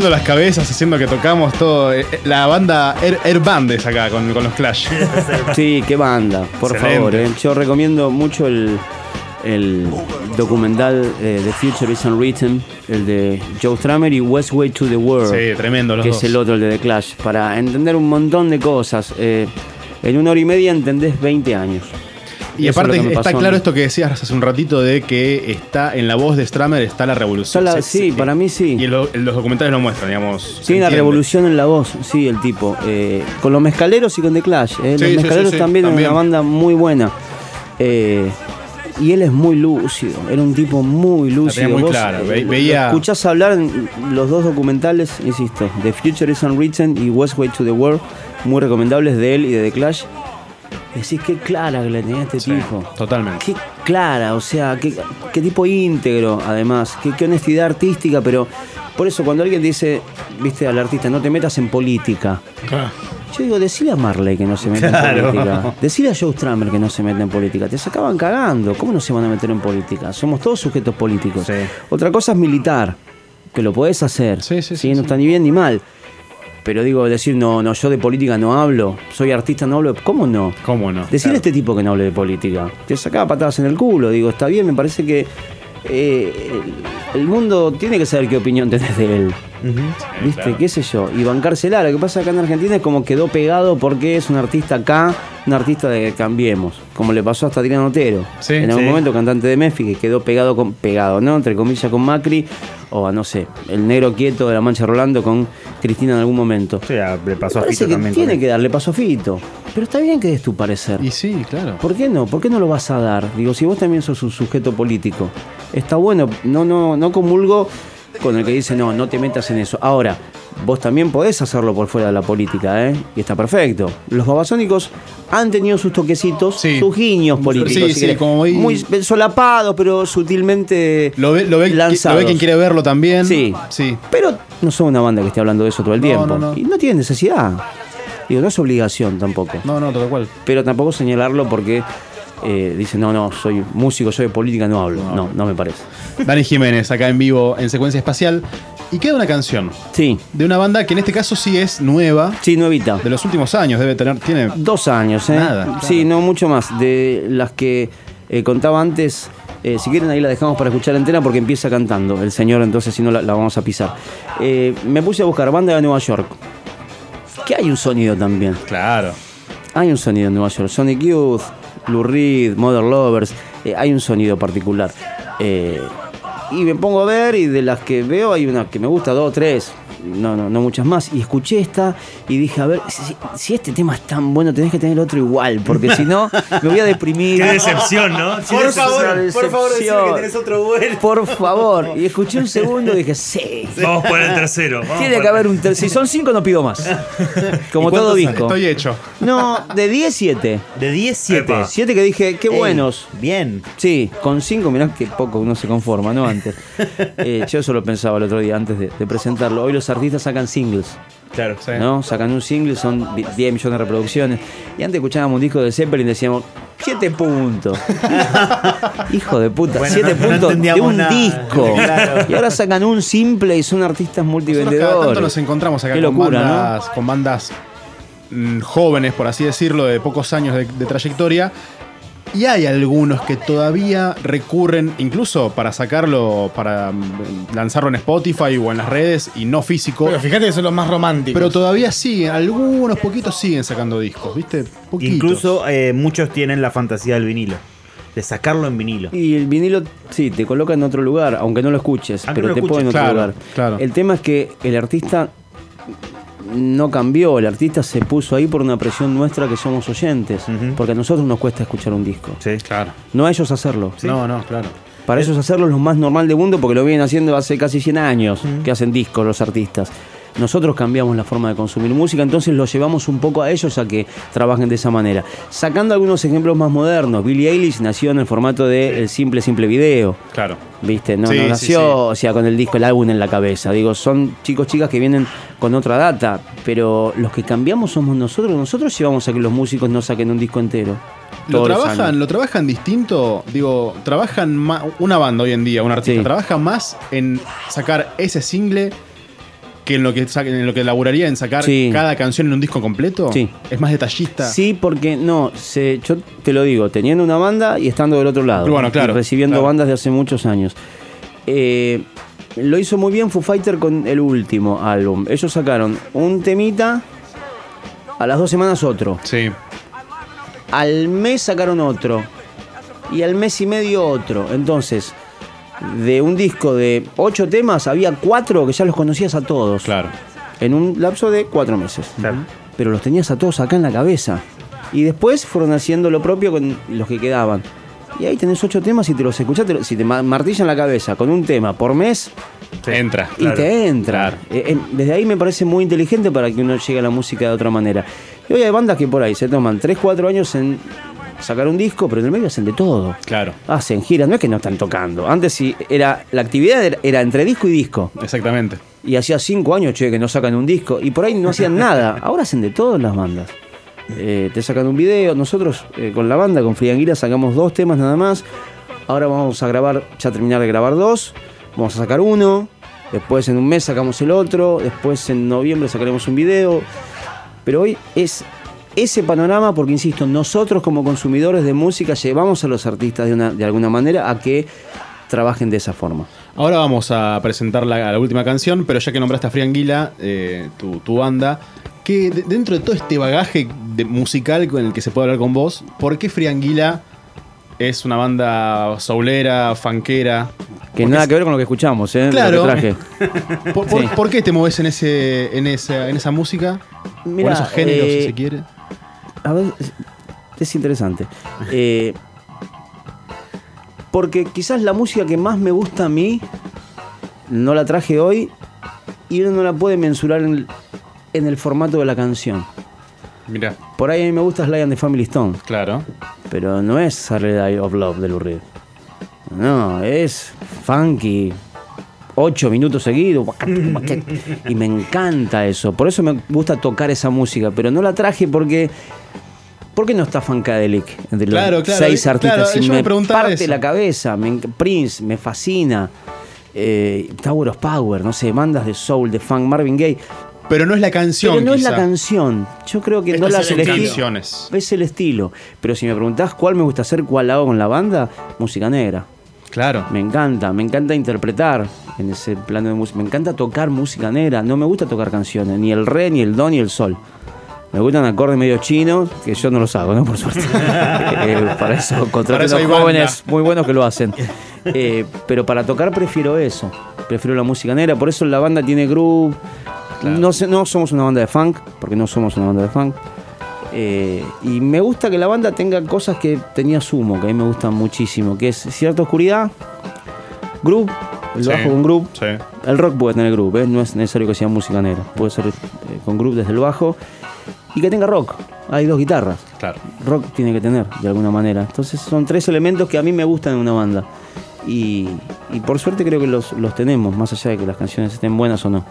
[SPEAKER 2] Moviendo las cabezas, haciendo que tocamos todo. eh, eh, La banda Air, Air Band es acá con, con los Clash.
[SPEAKER 3] Sí, qué banda, por
[SPEAKER 2] Excelente.
[SPEAKER 3] favor. ¿eh? Yo recomiendo mucho el, el documental eh, The Future is Unwritten, el de Joe Strummer y West Way to the World.
[SPEAKER 2] Sí, tremendo los
[SPEAKER 3] que
[SPEAKER 2] dos.
[SPEAKER 3] es el otro, el de The Clash, para entender un montón de cosas. Eh, en una hora y media entendés 20 años.
[SPEAKER 2] Y aparte está claro esto que decías hace un ratito de que está en la voz de Stramer está la revolución.
[SPEAKER 3] Está la- sí,
[SPEAKER 2] se-
[SPEAKER 3] para mí sí.
[SPEAKER 2] Y los documentales lo muestran, digamos.
[SPEAKER 3] Sí, una
[SPEAKER 2] entiende.
[SPEAKER 3] revolución en la voz, sí, el tipo. Eh, con los mezcaleros y con The Clash. eh.
[SPEAKER 2] Sí,
[SPEAKER 3] los
[SPEAKER 2] sí,
[SPEAKER 3] mezcaleros
[SPEAKER 2] sí, sí,
[SPEAKER 3] también,
[SPEAKER 2] también.
[SPEAKER 3] es una banda muy buena. Eh, y él es muy lúcido, era un tipo muy lúcido.
[SPEAKER 2] muy
[SPEAKER 3] Vos,
[SPEAKER 2] clara, ve-
[SPEAKER 3] lo-
[SPEAKER 2] veía-
[SPEAKER 3] lo escuchás hablar en los dos documentales, insisto, The Future is Unwritten y West Way to the World, muy recomendables de él y de The Clash. Decís qué clara que le tenía este
[SPEAKER 2] Sí,
[SPEAKER 3] tipo.
[SPEAKER 2] Totalmente.
[SPEAKER 3] Qué clara, o sea, qué, qué tipo íntegro, además, qué, qué honestidad artística, pero por eso cuando alguien dice, viste, al artista, no te metas en política, yo digo, decile a Marley que no se meta
[SPEAKER 4] Claro.
[SPEAKER 3] en política. Decile a Joe Strummer que no se meta en política. Te sacaban cagando. ¿Cómo no se van a meter en política? Somos todos sujetos políticos.
[SPEAKER 4] Sí.
[SPEAKER 3] Otra cosa es militar, que lo podés hacer.
[SPEAKER 2] Sí, sí, sí,
[SPEAKER 3] No está ni bien ni mal. Pero digo, decir, no, no, yo de política no hablo, soy artista, no hablo. ¿Cómo no?
[SPEAKER 2] ¿Cómo no?
[SPEAKER 3] Decirle a este tipo que no hable de política. Te sacaba patadas en el culo. Digo, está bien, me parece que eh, el, el mundo tiene que saber qué opinión tenés de él. ¿Viste? ¿Qué sé yo? Y bancársela. Lo que pasa acá en Argentina es como quedó pegado porque es un artista acá, un artista de Cambiemos. Como le pasó hasta a Adrián Otero.
[SPEAKER 2] Sí,
[SPEAKER 3] en algún
[SPEAKER 4] sí.
[SPEAKER 3] momento, cantante de Memphis, que quedó pegado, con, pegado, ¿no? Entre comillas, con Macri. O a, no sé, el negro quieto de la Mancha Rolando con Cristina en algún momento.
[SPEAKER 4] O sea, le pasó a Fito
[SPEAKER 3] que
[SPEAKER 4] también.
[SPEAKER 3] tiene que darle paso a Fito. Pero está bien que des tu parecer.
[SPEAKER 2] Y sí, claro.
[SPEAKER 3] ¿Por qué no? ¿Por qué no lo vas a dar? Digo, si vos también sos un sujeto político, está bueno, no, no, no comulgo con el que dice, no, no te metas en eso. Ahora, vos también podés hacerlo por fuera de la política, ¿eh? Y está perfecto. Los babasónicos han tenido sus toquecitos,
[SPEAKER 2] Sí.
[SPEAKER 3] sus guiños políticos.
[SPEAKER 2] Sí, sí, como muy-
[SPEAKER 3] muy solapados, pero sutilmente
[SPEAKER 2] Lo ve, lo, ve, lo
[SPEAKER 3] lanzados.
[SPEAKER 2] ve quien quiere verlo también.
[SPEAKER 3] Sí.
[SPEAKER 2] Sí.
[SPEAKER 3] Pero no son una banda que esté hablando de eso todo el
[SPEAKER 2] No,
[SPEAKER 3] tiempo.
[SPEAKER 2] no, no.
[SPEAKER 3] Y no tiene necesidad. Digo, no es obligación tampoco
[SPEAKER 2] No, no, tal cual.
[SPEAKER 3] pero tampoco señalarlo porque eh, dice, no, no, soy músico, soy de política, no hablo. No, no me parece.
[SPEAKER 2] Dani Jiménez, acá en vivo en secuencia espacial. Y queda una canción
[SPEAKER 3] Sí,
[SPEAKER 2] de una banda que en este caso sí es nueva,
[SPEAKER 3] sí, nuevita.
[SPEAKER 2] de los últimos años. Debe tener, tiene.
[SPEAKER 3] Dos años, ¿eh?
[SPEAKER 2] Nada, claro.
[SPEAKER 3] Sí, no mucho más. De las que eh, contaba antes, eh, si quieren ahí la dejamos para escuchar entera porque empieza cantando el señor, entonces si no la, la vamos a pisar. Eh, me puse a buscar banda de Nueva York. Que hay un sonido también.
[SPEAKER 2] Claro.
[SPEAKER 3] Hay un sonido en Nueva York. Sonic Youth, Blue Reed, Mother Lovers. eh, hay un sonido particular. Eh, y me pongo a ver y de las que veo hay una que me gusta, dos, tres. No, no, no muchas más. Y escuché esta y dije, a ver, si, si este tema es tan bueno, tenés que tener otro igual, porque si no, me voy a deprimir.
[SPEAKER 5] Qué decepción, ¿no? Sí,
[SPEAKER 4] Por
[SPEAKER 5] decepción.
[SPEAKER 4] favor, por favor, decime que tenés otro bueno.
[SPEAKER 3] Por favor. Y escuché un segundo y dije, sí.
[SPEAKER 5] Vamos por el tercero. vamos
[SPEAKER 3] Tiene que haber un ter- Si son cinco, no pido más. Como
[SPEAKER 4] ¿Y
[SPEAKER 3] todo disco.
[SPEAKER 2] Estoy hecho.
[SPEAKER 3] No, de 10, 7.
[SPEAKER 4] De 10, 7.
[SPEAKER 5] Epa.
[SPEAKER 3] 7 que dije, qué buenos.
[SPEAKER 4] Bien.
[SPEAKER 3] Sí, con 5, mirá que poco uno se conforma, ¿no? Antes. Eh, yo eso lo pensaba el otro día antes de, de presentarlo. Hoy los artistas sacan singles,
[SPEAKER 4] Claro.
[SPEAKER 2] Sí.
[SPEAKER 3] ¿no? Sacan un single, son di- 10 millones de reproducciones. Y antes escuchábamos un disco de Zeppelin y decíamos, 7 puntos. Hijo de puta,
[SPEAKER 4] Bueno,
[SPEAKER 3] 7
[SPEAKER 4] no- no
[SPEAKER 3] puntos de un
[SPEAKER 4] nada.
[SPEAKER 3] disco.
[SPEAKER 4] Claro.
[SPEAKER 3] Y ahora sacan un simple y son artistas
[SPEAKER 2] Nosotros cada
[SPEAKER 3] multivendedores.
[SPEAKER 2] tanto nos encontramos acá
[SPEAKER 3] Qué
[SPEAKER 2] con
[SPEAKER 3] locura, ¿no?
[SPEAKER 2] bandas, con bandas mm, jóvenes, por así decirlo, de pocos años de, de trayectoria. Y hay algunos que todavía recurren, incluso para sacarlo, para mm, lanzarlo en Spotify o en las redes y no físico.
[SPEAKER 6] Pero fíjate que son los más románticos.
[SPEAKER 2] Pero todavía siguen, algunos poquitos siguen sacando discos, ¿viste? Poquitos.
[SPEAKER 4] Incluso eh, muchos tienen la fantasía del vinilo. De sacarlo en vinilo.
[SPEAKER 3] Y el vinilo, sí, te coloca en otro lugar, aunque no lo escuches,
[SPEAKER 4] Aunque
[SPEAKER 3] pero
[SPEAKER 4] no lo
[SPEAKER 3] te pone en
[SPEAKER 4] escuches,
[SPEAKER 3] otro
[SPEAKER 2] claro,
[SPEAKER 3] lugar.
[SPEAKER 2] claro.
[SPEAKER 3] El tema es que el artista no cambió, el artista se puso ahí por una presión nuestra que somos oyentes, porque a nosotros nos cuesta escuchar un disco,
[SPEAKER 4] Sí.
[SPEAKER 2] Claro.
[SPEAKER 3] no a ellos hacerlo.
[SPEAKER 2] No, no, claro.
[SPEAKER 3] Para ellos hacerlo es lo más normal del mundo porque lo vienen haciendo hace casi 100 años que hacen discos los artistas. Nosotros cambiamos la forma de consumir música, entonces lo llevamos un poco a ellos a que trabajen de esa manera. Sacando algunos ejemplos más modernos, Billie Eilish nació en el formato de el simple, simple video.
[SPEAKER 2] Claro.
[SPEAKER 3] ¿Viste? No,
[SPEAKER 2] Sí,
[SPEAKER 3] no nació,
[SPEAKER 2] sí.
[SPEAKER 3] o sea, con el disco, el álbum en la cabeza. Digo, son chicos, chicas que vienen con otra data, pero los que cambiamos somos nosotros. Nosotros llevamos a que los músicos no saquen un disco entero.
[SPEAKER 2] ¿Lo trabajan. ¿Lo trabajan distinto? Digo, trabajan ma- una banda hoy en día, un artista,
[SPEAKER 3] Sí.
[SPEAKER 2] trabaja más en sacar ese single que en lo que, en lo que laburaría en sacar
[SPEAKER 3] Sí.
[SPEAKER 2] cada canción en un disco completo.
[SPEAKER 3] Sí.
[SPEAKER 2] Es más detallista.
[SPEAKER 3] Sí, porque no, se, yo te lo digo, teniendo una banda y estando del otro lado.
[SPEAKER 2] Bueno, claro,
[SPEAKER 3] recibiendo
[SPEAKER 2] claro.
[SPEAKER 3] bandas de hace muchos años. Eh, lo hizo muy bien Foo Fighter con el último álbum. Ellos sacaron un temita, a las dos semanas otro.
[SPEAKER 2] Sí.
[SPEAKER 3] Al mes sacaron otro. Y al mes y medio otro. Entonces, de un disco de ocho temas, había cuatro que ya los conocías a todos.
[SPEAKER 2] Claro.
[SPEAKER 3] En un lapso de cuatro meses.
[SPEAKER 4] Claro.
[SPEAKER 3] Pero los tenías a todos acá en la cabeza. Y después fueron haciendo lo propio con los que quedaban. Y ahí tenés ocho temas y te los escuchás, te lo- si te ma- martillan la cabeza con un tema por mes,
[SPEAKER 2] Entra.
[SPEAKER 3] y te entra. Eh, eh, desde ahí me parece muy inteligente para que uno llegue a la música de otra manera. Y hoy hay bandas que por ahí se toman 3, 4 años en sacar un disco, pero en el medio hacen de todo.
[SPEAKER 2] Claro,
[SPEAKER 3] Hacen giras, no es que no están tocando. Antes sí era la actividad era, era entre disco y disco.
[SPEAKER 2] exactamente.
[SPEAKER 3] Y hacía cinco años, che, que no sacan un disco. Y por ahí no hacían nada. Ahora hacen de todo en las bandas. Eh, te sacan un video. Nosotros eh, con la banda, con Frianguila, sacamos dos temas nada más. Ahora vamos a grabar, ya terminar de grabar dos. Vamos a sacar uno. Después en un mes sacamos el otro. Después en noviembre sacaremos un video. Pero hoy es ese panorama porque, insisto, nosotros como consumidores de música llevamos a los artistas de, una- de alguna manera a que trabajen de esa forma.
[SPEAKER 2] Ahora vamos a presentar la, la última canción, pero ya que nombraste a Frianguila, eh, tu, tu banda, que de- dentro de todo este bagaje de- musical con el que se puede hablar con vos, ¿por qué Frianguila es una banda soulera, fanquera?
[SPEAKER 3] Que
[SPEAKER 2] ¿Por
[SPEAKER 3] nada que ver con lo que escuchamos, ¿eh?
[SPEAKER 2] Claro.
[SPEAKER 3] traje.
[SPEAKER 2] ¿Por, por-
[SPEAKER 3] Sí.
[SPEAKER 2] por qué te moves en, ese, en, esa, en esa música? o en
[SPEAKER 3] Mirá,
[SPEAKER 2] esos géneros,
[SPEAKER 3] eh,
[SPEAKER 2] si se quiere.
[SPEAKER 3] A ver, es, es interesante. Eh, porque quizás la música que más me gusta a mí, no la traje hoy y uno no la puede mensurar en el, en el formato de la canción.
[SPEAKER 2] Mira,
[SPEAKER 3] Por ahí a mí me gusta Sly and the Family Stone,
[SPEAKER 2] claro.
[SPEAKER 3] pero no es Saturday of Love de Lou Reed. No, es funky. Ocho minutos seguidos. Y me encanta eso. Por eso me gusta tocar esa música. Pero no la traje porque. ¿Por qué no está Funkadelic entre los
[SPEAKER 2] Claro, claro,
[SPEAKER 3] seis
[SPEAKER 2] claro,
[SPEAKER 3] artistas? Y
[SPEAKER 2] yo me
[SPEAKER 3] me parte
[SPEAKER 2] eso.
[SPEAKER 3] la cabeza. me Prince, me fascina. Eh, Tower of Power, no sé, bandas de soul, de funk, Marvin Gaye.
[SPEAKER 2] Pero no es la canción.
[SPEAKER 3] Pero no es la canción. Yo creo que
[SPEAKER 2] Es
[SPEAKER 3] no las
[SPEAKER 2] canciones.
[SPEAKER 3] Es el estilo. Pero si me preguntás cuál me gusta hacer, cuál hago con la banda, música negra.
[SPEAKER 2] Claro.
[SPEAKER 3] Me encanta, me encanta interpretar en ese plano de música. Me encanta tocar música negra. No me gusta tocar canciones, ni el re, ni el do, ni el sol. Me gustan acordes medio chinos, que yo no los hago, ¿no? Por suerte. Eh, para eso contraté unos jóvenes muy buenos que lo hacen. Eh, pero para tocar prefiero eso. Prefiero la música negra. Por eso la banda tiene groove. No, sé- no somos una banda de funk, porque no somos una banda de funk. Eh, y me gusta que la banda tenga cosas que tenía Sumo, que a mí me gustan muchísimo, que es cierta oscuridad, groove, el
[SPEAKER 2] Sí,
[SPEAKER 3] bajo con groove.
[SPEAKER 2] sí.
[SPEAKER 3] El rock puede tener groove, ¿eh? no es necesario que sea música negra, puede ser con groove desde el bajo. Y que tenga rock, hay dos guitarras,
[SPEAKER 2] Claro.
[SPEAKER 3] rock tiene que tener de alguna manera. Entonces son tres elementos que a mí me gustan en una banda. Y, y por suerte creo que los, los tenemos, más allá de que las canciones estén buenas o no.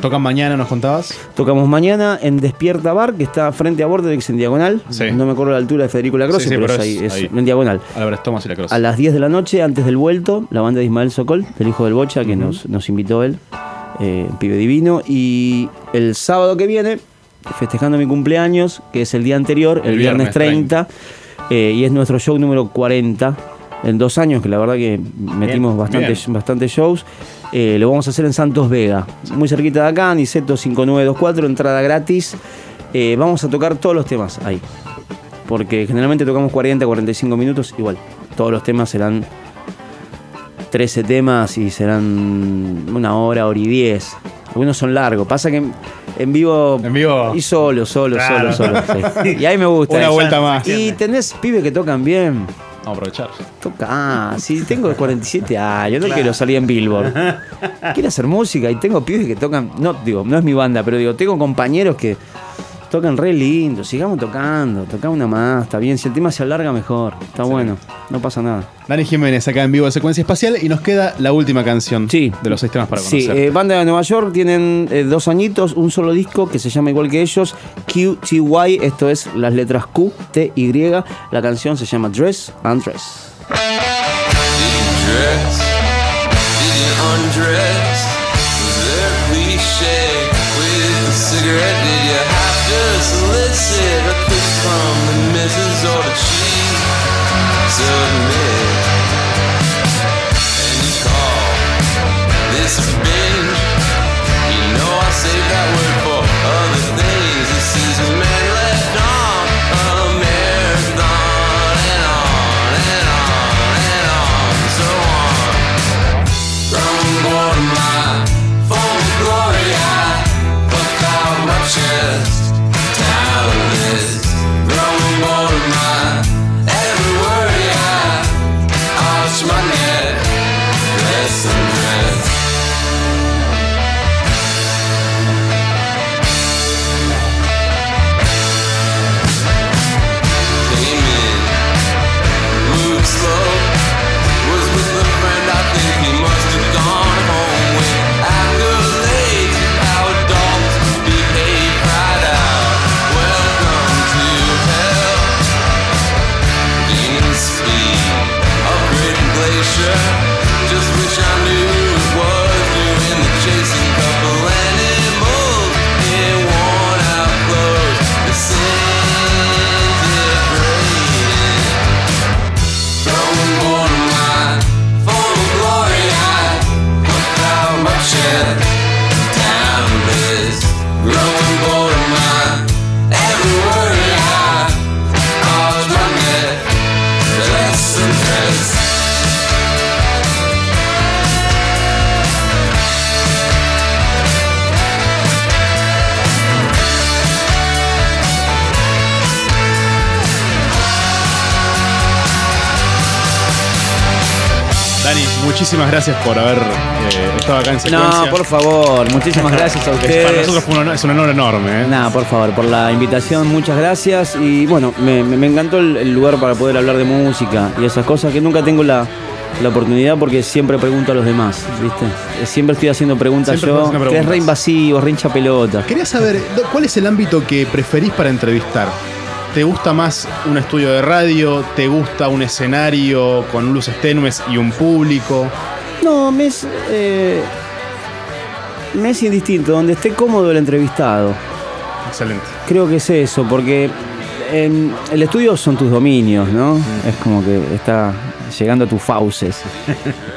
[SPEAKER 2] ¿Tocan mañana, nos contabas?
[SPEAKER 3] Tocamos mañana en Despierta Bar, que está frente a Vortex en diagonal.
[SPEAKER 2] Sí.
[SPEAKER 3] No me acuerdo la altura de Federico Lacroce,
[SPEAKER 2] Sí, sí,
[SPEAKER 3] pero,
[SPEAKER 2] pero
[SPEAKER 3] es,
[SPEAKER 2] es
[SPEAKER 3] ahí, es
[SPEAKER 2] ahí.
[SPEAKER 3] en diagonal.
[SPEAKER 2] Y la.
[SPEAKER 3] A las 10 de la noche, antes del vuelto, la banda de Ismael Sokol, del hijo del Bocha, que nos, nos invitó él, eh, pibe divino. Y el sábado que viene, festejando mi cumpleaños, que es el día anterior, el,
[SPEAKER 2] El
[SPEAKER 3] viernes,
[SPEAKER 2] viernes
[SPEAKER 3] 30, eh, y es nuestro show número 40 en dos años, que la verdad que metimos bastantes, bastantes shows. Eh, lo vamos a hacer en Santos Vega, muy cerquita de acá, Niceto 5924, entrada gratis. Eh, vamos a tocar todos los temas ahí. Porque generalmente tocamos 40, 45 minutos, igual. Todos los temas serán 13 temas y serán una hora, hora y 10. Algunos son largos. Pasa que en, vivo.
[SPEAKER 2] En vivo.
[SPEAKER 3] Y solo, solo,
[SPEAKER 2] Claro.
[SPEAKER 3] solo, solo. sí. Y ahí me gusta.
[SPEAKER 2] Una
[SPEAKER 3] eso.
[SPEAKER 2] vuelta más.
[SPEAKER 3] Y tenés pibes que tocan bien.
[SPEAKER 2] Vamos a aprovechar.
[SPEAKER 3] Toca, ah, sí, tengo 47 años, no quiero salir en Billboard. Quiero hacer música y tengo pibes que tocan, no digo, no es mi banda, pero digo, tengo compañeros que tocan re lindo, sigamos tocando, tocamos una más, está bien, si el tema se alarga mejor, está bueno, no pasa nada.
[SPEAKER 2] Dani Jiménez acá en vivo de Secuencia Espacial y nos queda la última canción
[SPEAKER 3] Sí.
[SPEAKER 2] de los seis temas para
[SPEAKER 3] Sí,
[SPEAKER 2] conocer.
[SPEAKER 3] eh, banda de Nueva York, tienen eh, dos añitos, un solo disco que se llama igual que ellos, QTY, esto es las letras Q, T, Y, la canción se llama Dress and Dress.
[SPEAKER 10] undress? With a cigarette?
[SPEAKER 2] should muchísimas gracias por haber eh, estado acá en secuencia.
[SPEAKER 3] No, por favor, muchísimas gracias a
[SPEAKER 2] Es-
[SPEAKER 3] ustedes.
[SPEAKER 2] Para nosotros fue un honor- es un honor enorme. ¿eh?
[SPEAKER 3] Nada, por favor, por la invitación, muchas gracias. Y bueno, me, me- me encantó el, el lugar para poder hablar de música y esas cosas que nunca tengo la, la oportunidad porque siempre pregunto a los demás, ¿viste? Eh, Siempre estoy haciendo preguntas
[SPEAKER 2] Siempre
[SPEAKER 3] yo,
[SPEAKER 2] haciendo
[SPEAKER 3] que es re invasivo, re hincha pelota.
[SPEAKER 2] Quería saber, ¿cuál es el ámbito que preferís para entrevistar? ¿Te gusta más un estudio de radio? ¿Te gusta un escenario con luces tenues y un público?
[SPEAKER 3] No, me es, eh, me es indistinto, donde esté cómodo el entrevistado.
[SPEAKER 2] Excelente.
[SPEAKER 3] Creo que es eso, porque en el estudio son tus dominios, ¿no? Es como que está llegando a tus fauces.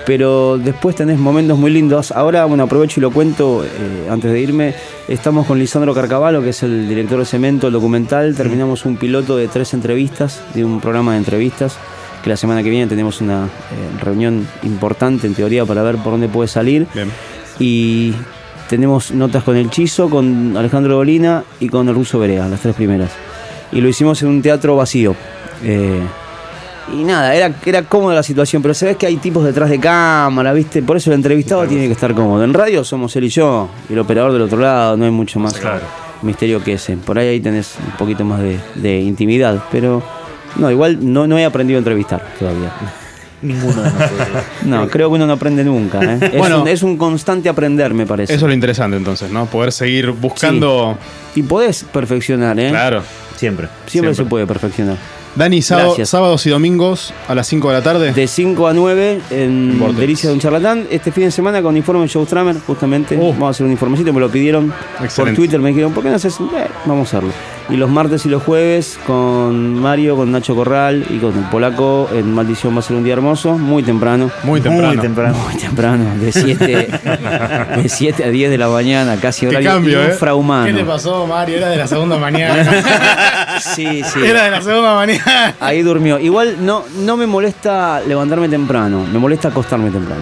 [SPEAKER 3] Pero después tenés momentos muy lindos. Ahora, bueno, aprovecho y lo cuento eh, antes de irme. Estamos con Lisandro Carcavalo, que es el director de Cemento, el documental. Terminamos un piloto de tres entrevistas, de un programa de entrevistas. Que la semana que viene tenemos una eh, reunión importante, en teoría, para ver por dónde puede salir.
[SPEAKER 2] Bien.
[SPEAKER 3] Y tenemos notas con el Chizo, con Alejandro Dolina y con el Ruso Berea, las tres primeras. Y lo hicimos en un teatro vacío. Eh, y nada, era, era cómoda la situación, pero sabes que hay tipos detrás de cámara, ¿viste? Por eso el entrevistado tiene que estar cómodo. En radio somos él y yo, y el operador del otro lado, no hay mucho más misterio que ese. Por ahí ahí tenés un poquito más de, de intimidad, pero no, igual no, no he aprendido a entrevistar todavía.
[SPEAKER 4] Ninguno de nosotros.
[SPEAKER 3] No, creo que uno no aprende nunca. ¿eh? Es,
[SPEAKER 2] Bueno.
[SPEAKER 3] un, es un constante aprender, me parece.
[SPEAKER 2] Eso es lo interesante entonces, ¿no? Poder seguir buscando...
[SPEAKER 3] Y podés perfeccionar, ¿eh?
[SPEAKER 2] Claro.
[SPEAKER 4] Siempre.
[SPEAKER 3] Siempre,
[SPEAKER 2] siempre.
[SPEAKER 3] se puede perfeccionar.
[SPEAKER 2] Dani, sábado- sábados y domingos a las 5 de la tarde.
[SPEAKER 3] De 5 a 9 en
[SPEAKER 2] Vortex.
[SPEAKER 3] Delicia de un Charlatán. Este fin de semana con informe de Joe Stramer, justamente.
[SPEAKER 2] Oh.
[SPEAKER 3] Vamos a hacer un informecito, me lo pidieron por. Twitter. Me dijeron, ¿por qué no haces? Eh, vamos a hacerlo. Y los martes y los jueves con Mario, con Nacho Corral y con el polaco en Maldición va a ser un día hermoso, muy temprano.
[SPEAKER 2] Muy temprano.
[SPEAKER 4] Muy temprano.
[SPEAKER 3] Muy temprano, de 7 de 7 a 10 de la mañana, casi
[SPEAKER 2] Qué
[SPEAKER 3] horario
[SPEAKER 2] cambio, ¿eh?
[SPEAKER 3] infrahumano.
[SPEAKER 6] ¿Qué te pasó, Mario? Era de la segunda mañana.
[SPEAKER 3] Sí, sí.
[SPEAKER 6] Era de la segunda mañana.
[SPEAKER 3] Ahí durmió. Igual no, no me molesta levantarme temprano, me molesta acostarme temprano.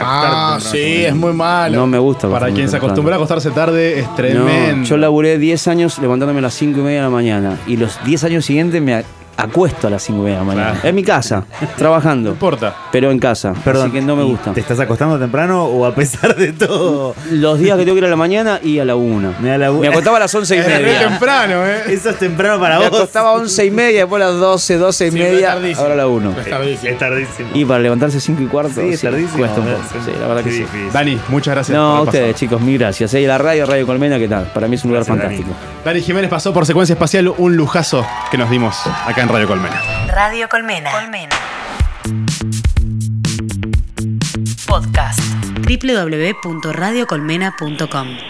[SPEAKER 6] Ah, sí, es muy malo.
[SPEAKER 3] No me gusta
[SPEAKER 2] Para quien se acostumbra a acostarse tarde, es
[SPEAKER 3] No,
[SPEAKER 2] tremendo.
[SPEAKER 3] yo laburé 10 años levantándome a las 5 y media de la mañana. Y los 10 años siguientes me acuesto a las 5 y media de la mañana.
[SPEAKER 2] Claro.
[SPEAKER 3] En mi casa, trabajando.
[SPEAKER 2] No importa.
[SPEAKER 3] Pero en casa.
[SPEAKER 4] Perdón.
[SPEAKER 3] Así que no me
[SPEAKER 4] ¿y
[SPEAKER 3] gusta.
[SPEAKER 4] ¿Te estás acostando temprano o a pesar de todo?
[SPEAKER 3] Los días que tengo que ir a la mañana y a la 1.
[SPEAKER 4] Me
[SPEAKER 3] Me acostaba a las 11 y media.
[SPEAKER 6] temprano, ¿eh?
[SPEAKER 4] Eso es temprano para
[SPEAKER 3] Me
[SPEAKER 4] vos.
[SPEAKER 3] acostaba a 11 y media, después a las 12, 12 y
[SPEAKER 6] Sí,
[SPEAKER 3] media.
[SPEAKER 6] tardísimo.
[SPEAKER 3] Ahora a la 1.
[SPEAKER 6] Es tardísimo.
[SPEAKER 4] Es tardísimo.
[SPEAKER 3] Y para levantarse 5 y cuarto.
[SPEAKER 4] Sí, es tardísimo.
[SPEAKER 3] Cuesta un poco.
[SPEAKER 4] Sí,
[SPEAKER 3] la verdad que sí.
[SPEAKER 4] difícil.
[SPEAKER 2] Dani, muchas gracias
[SPEAKER 3] No, a ustedes,
[SPEAKER 2] pasado.
[SPEAKER 3] chicos, mil gracias. ¿eh? Y la radio, Radio Colmena, ¿qué tal? Para mí es un lugar
[SPEAKER 4] Gracias, Dani.
[SPEAKER 3] fantástico.
[SPEAKER 2] Dani Jiménez pasó por Secuencia Espacial, un lujazo que nos dimos acá en Radio Colmena.
[SPEAKER 1] Radio Colmena. Colmena. Podcast.
[SPEAKER 11] www.radiocolmena.com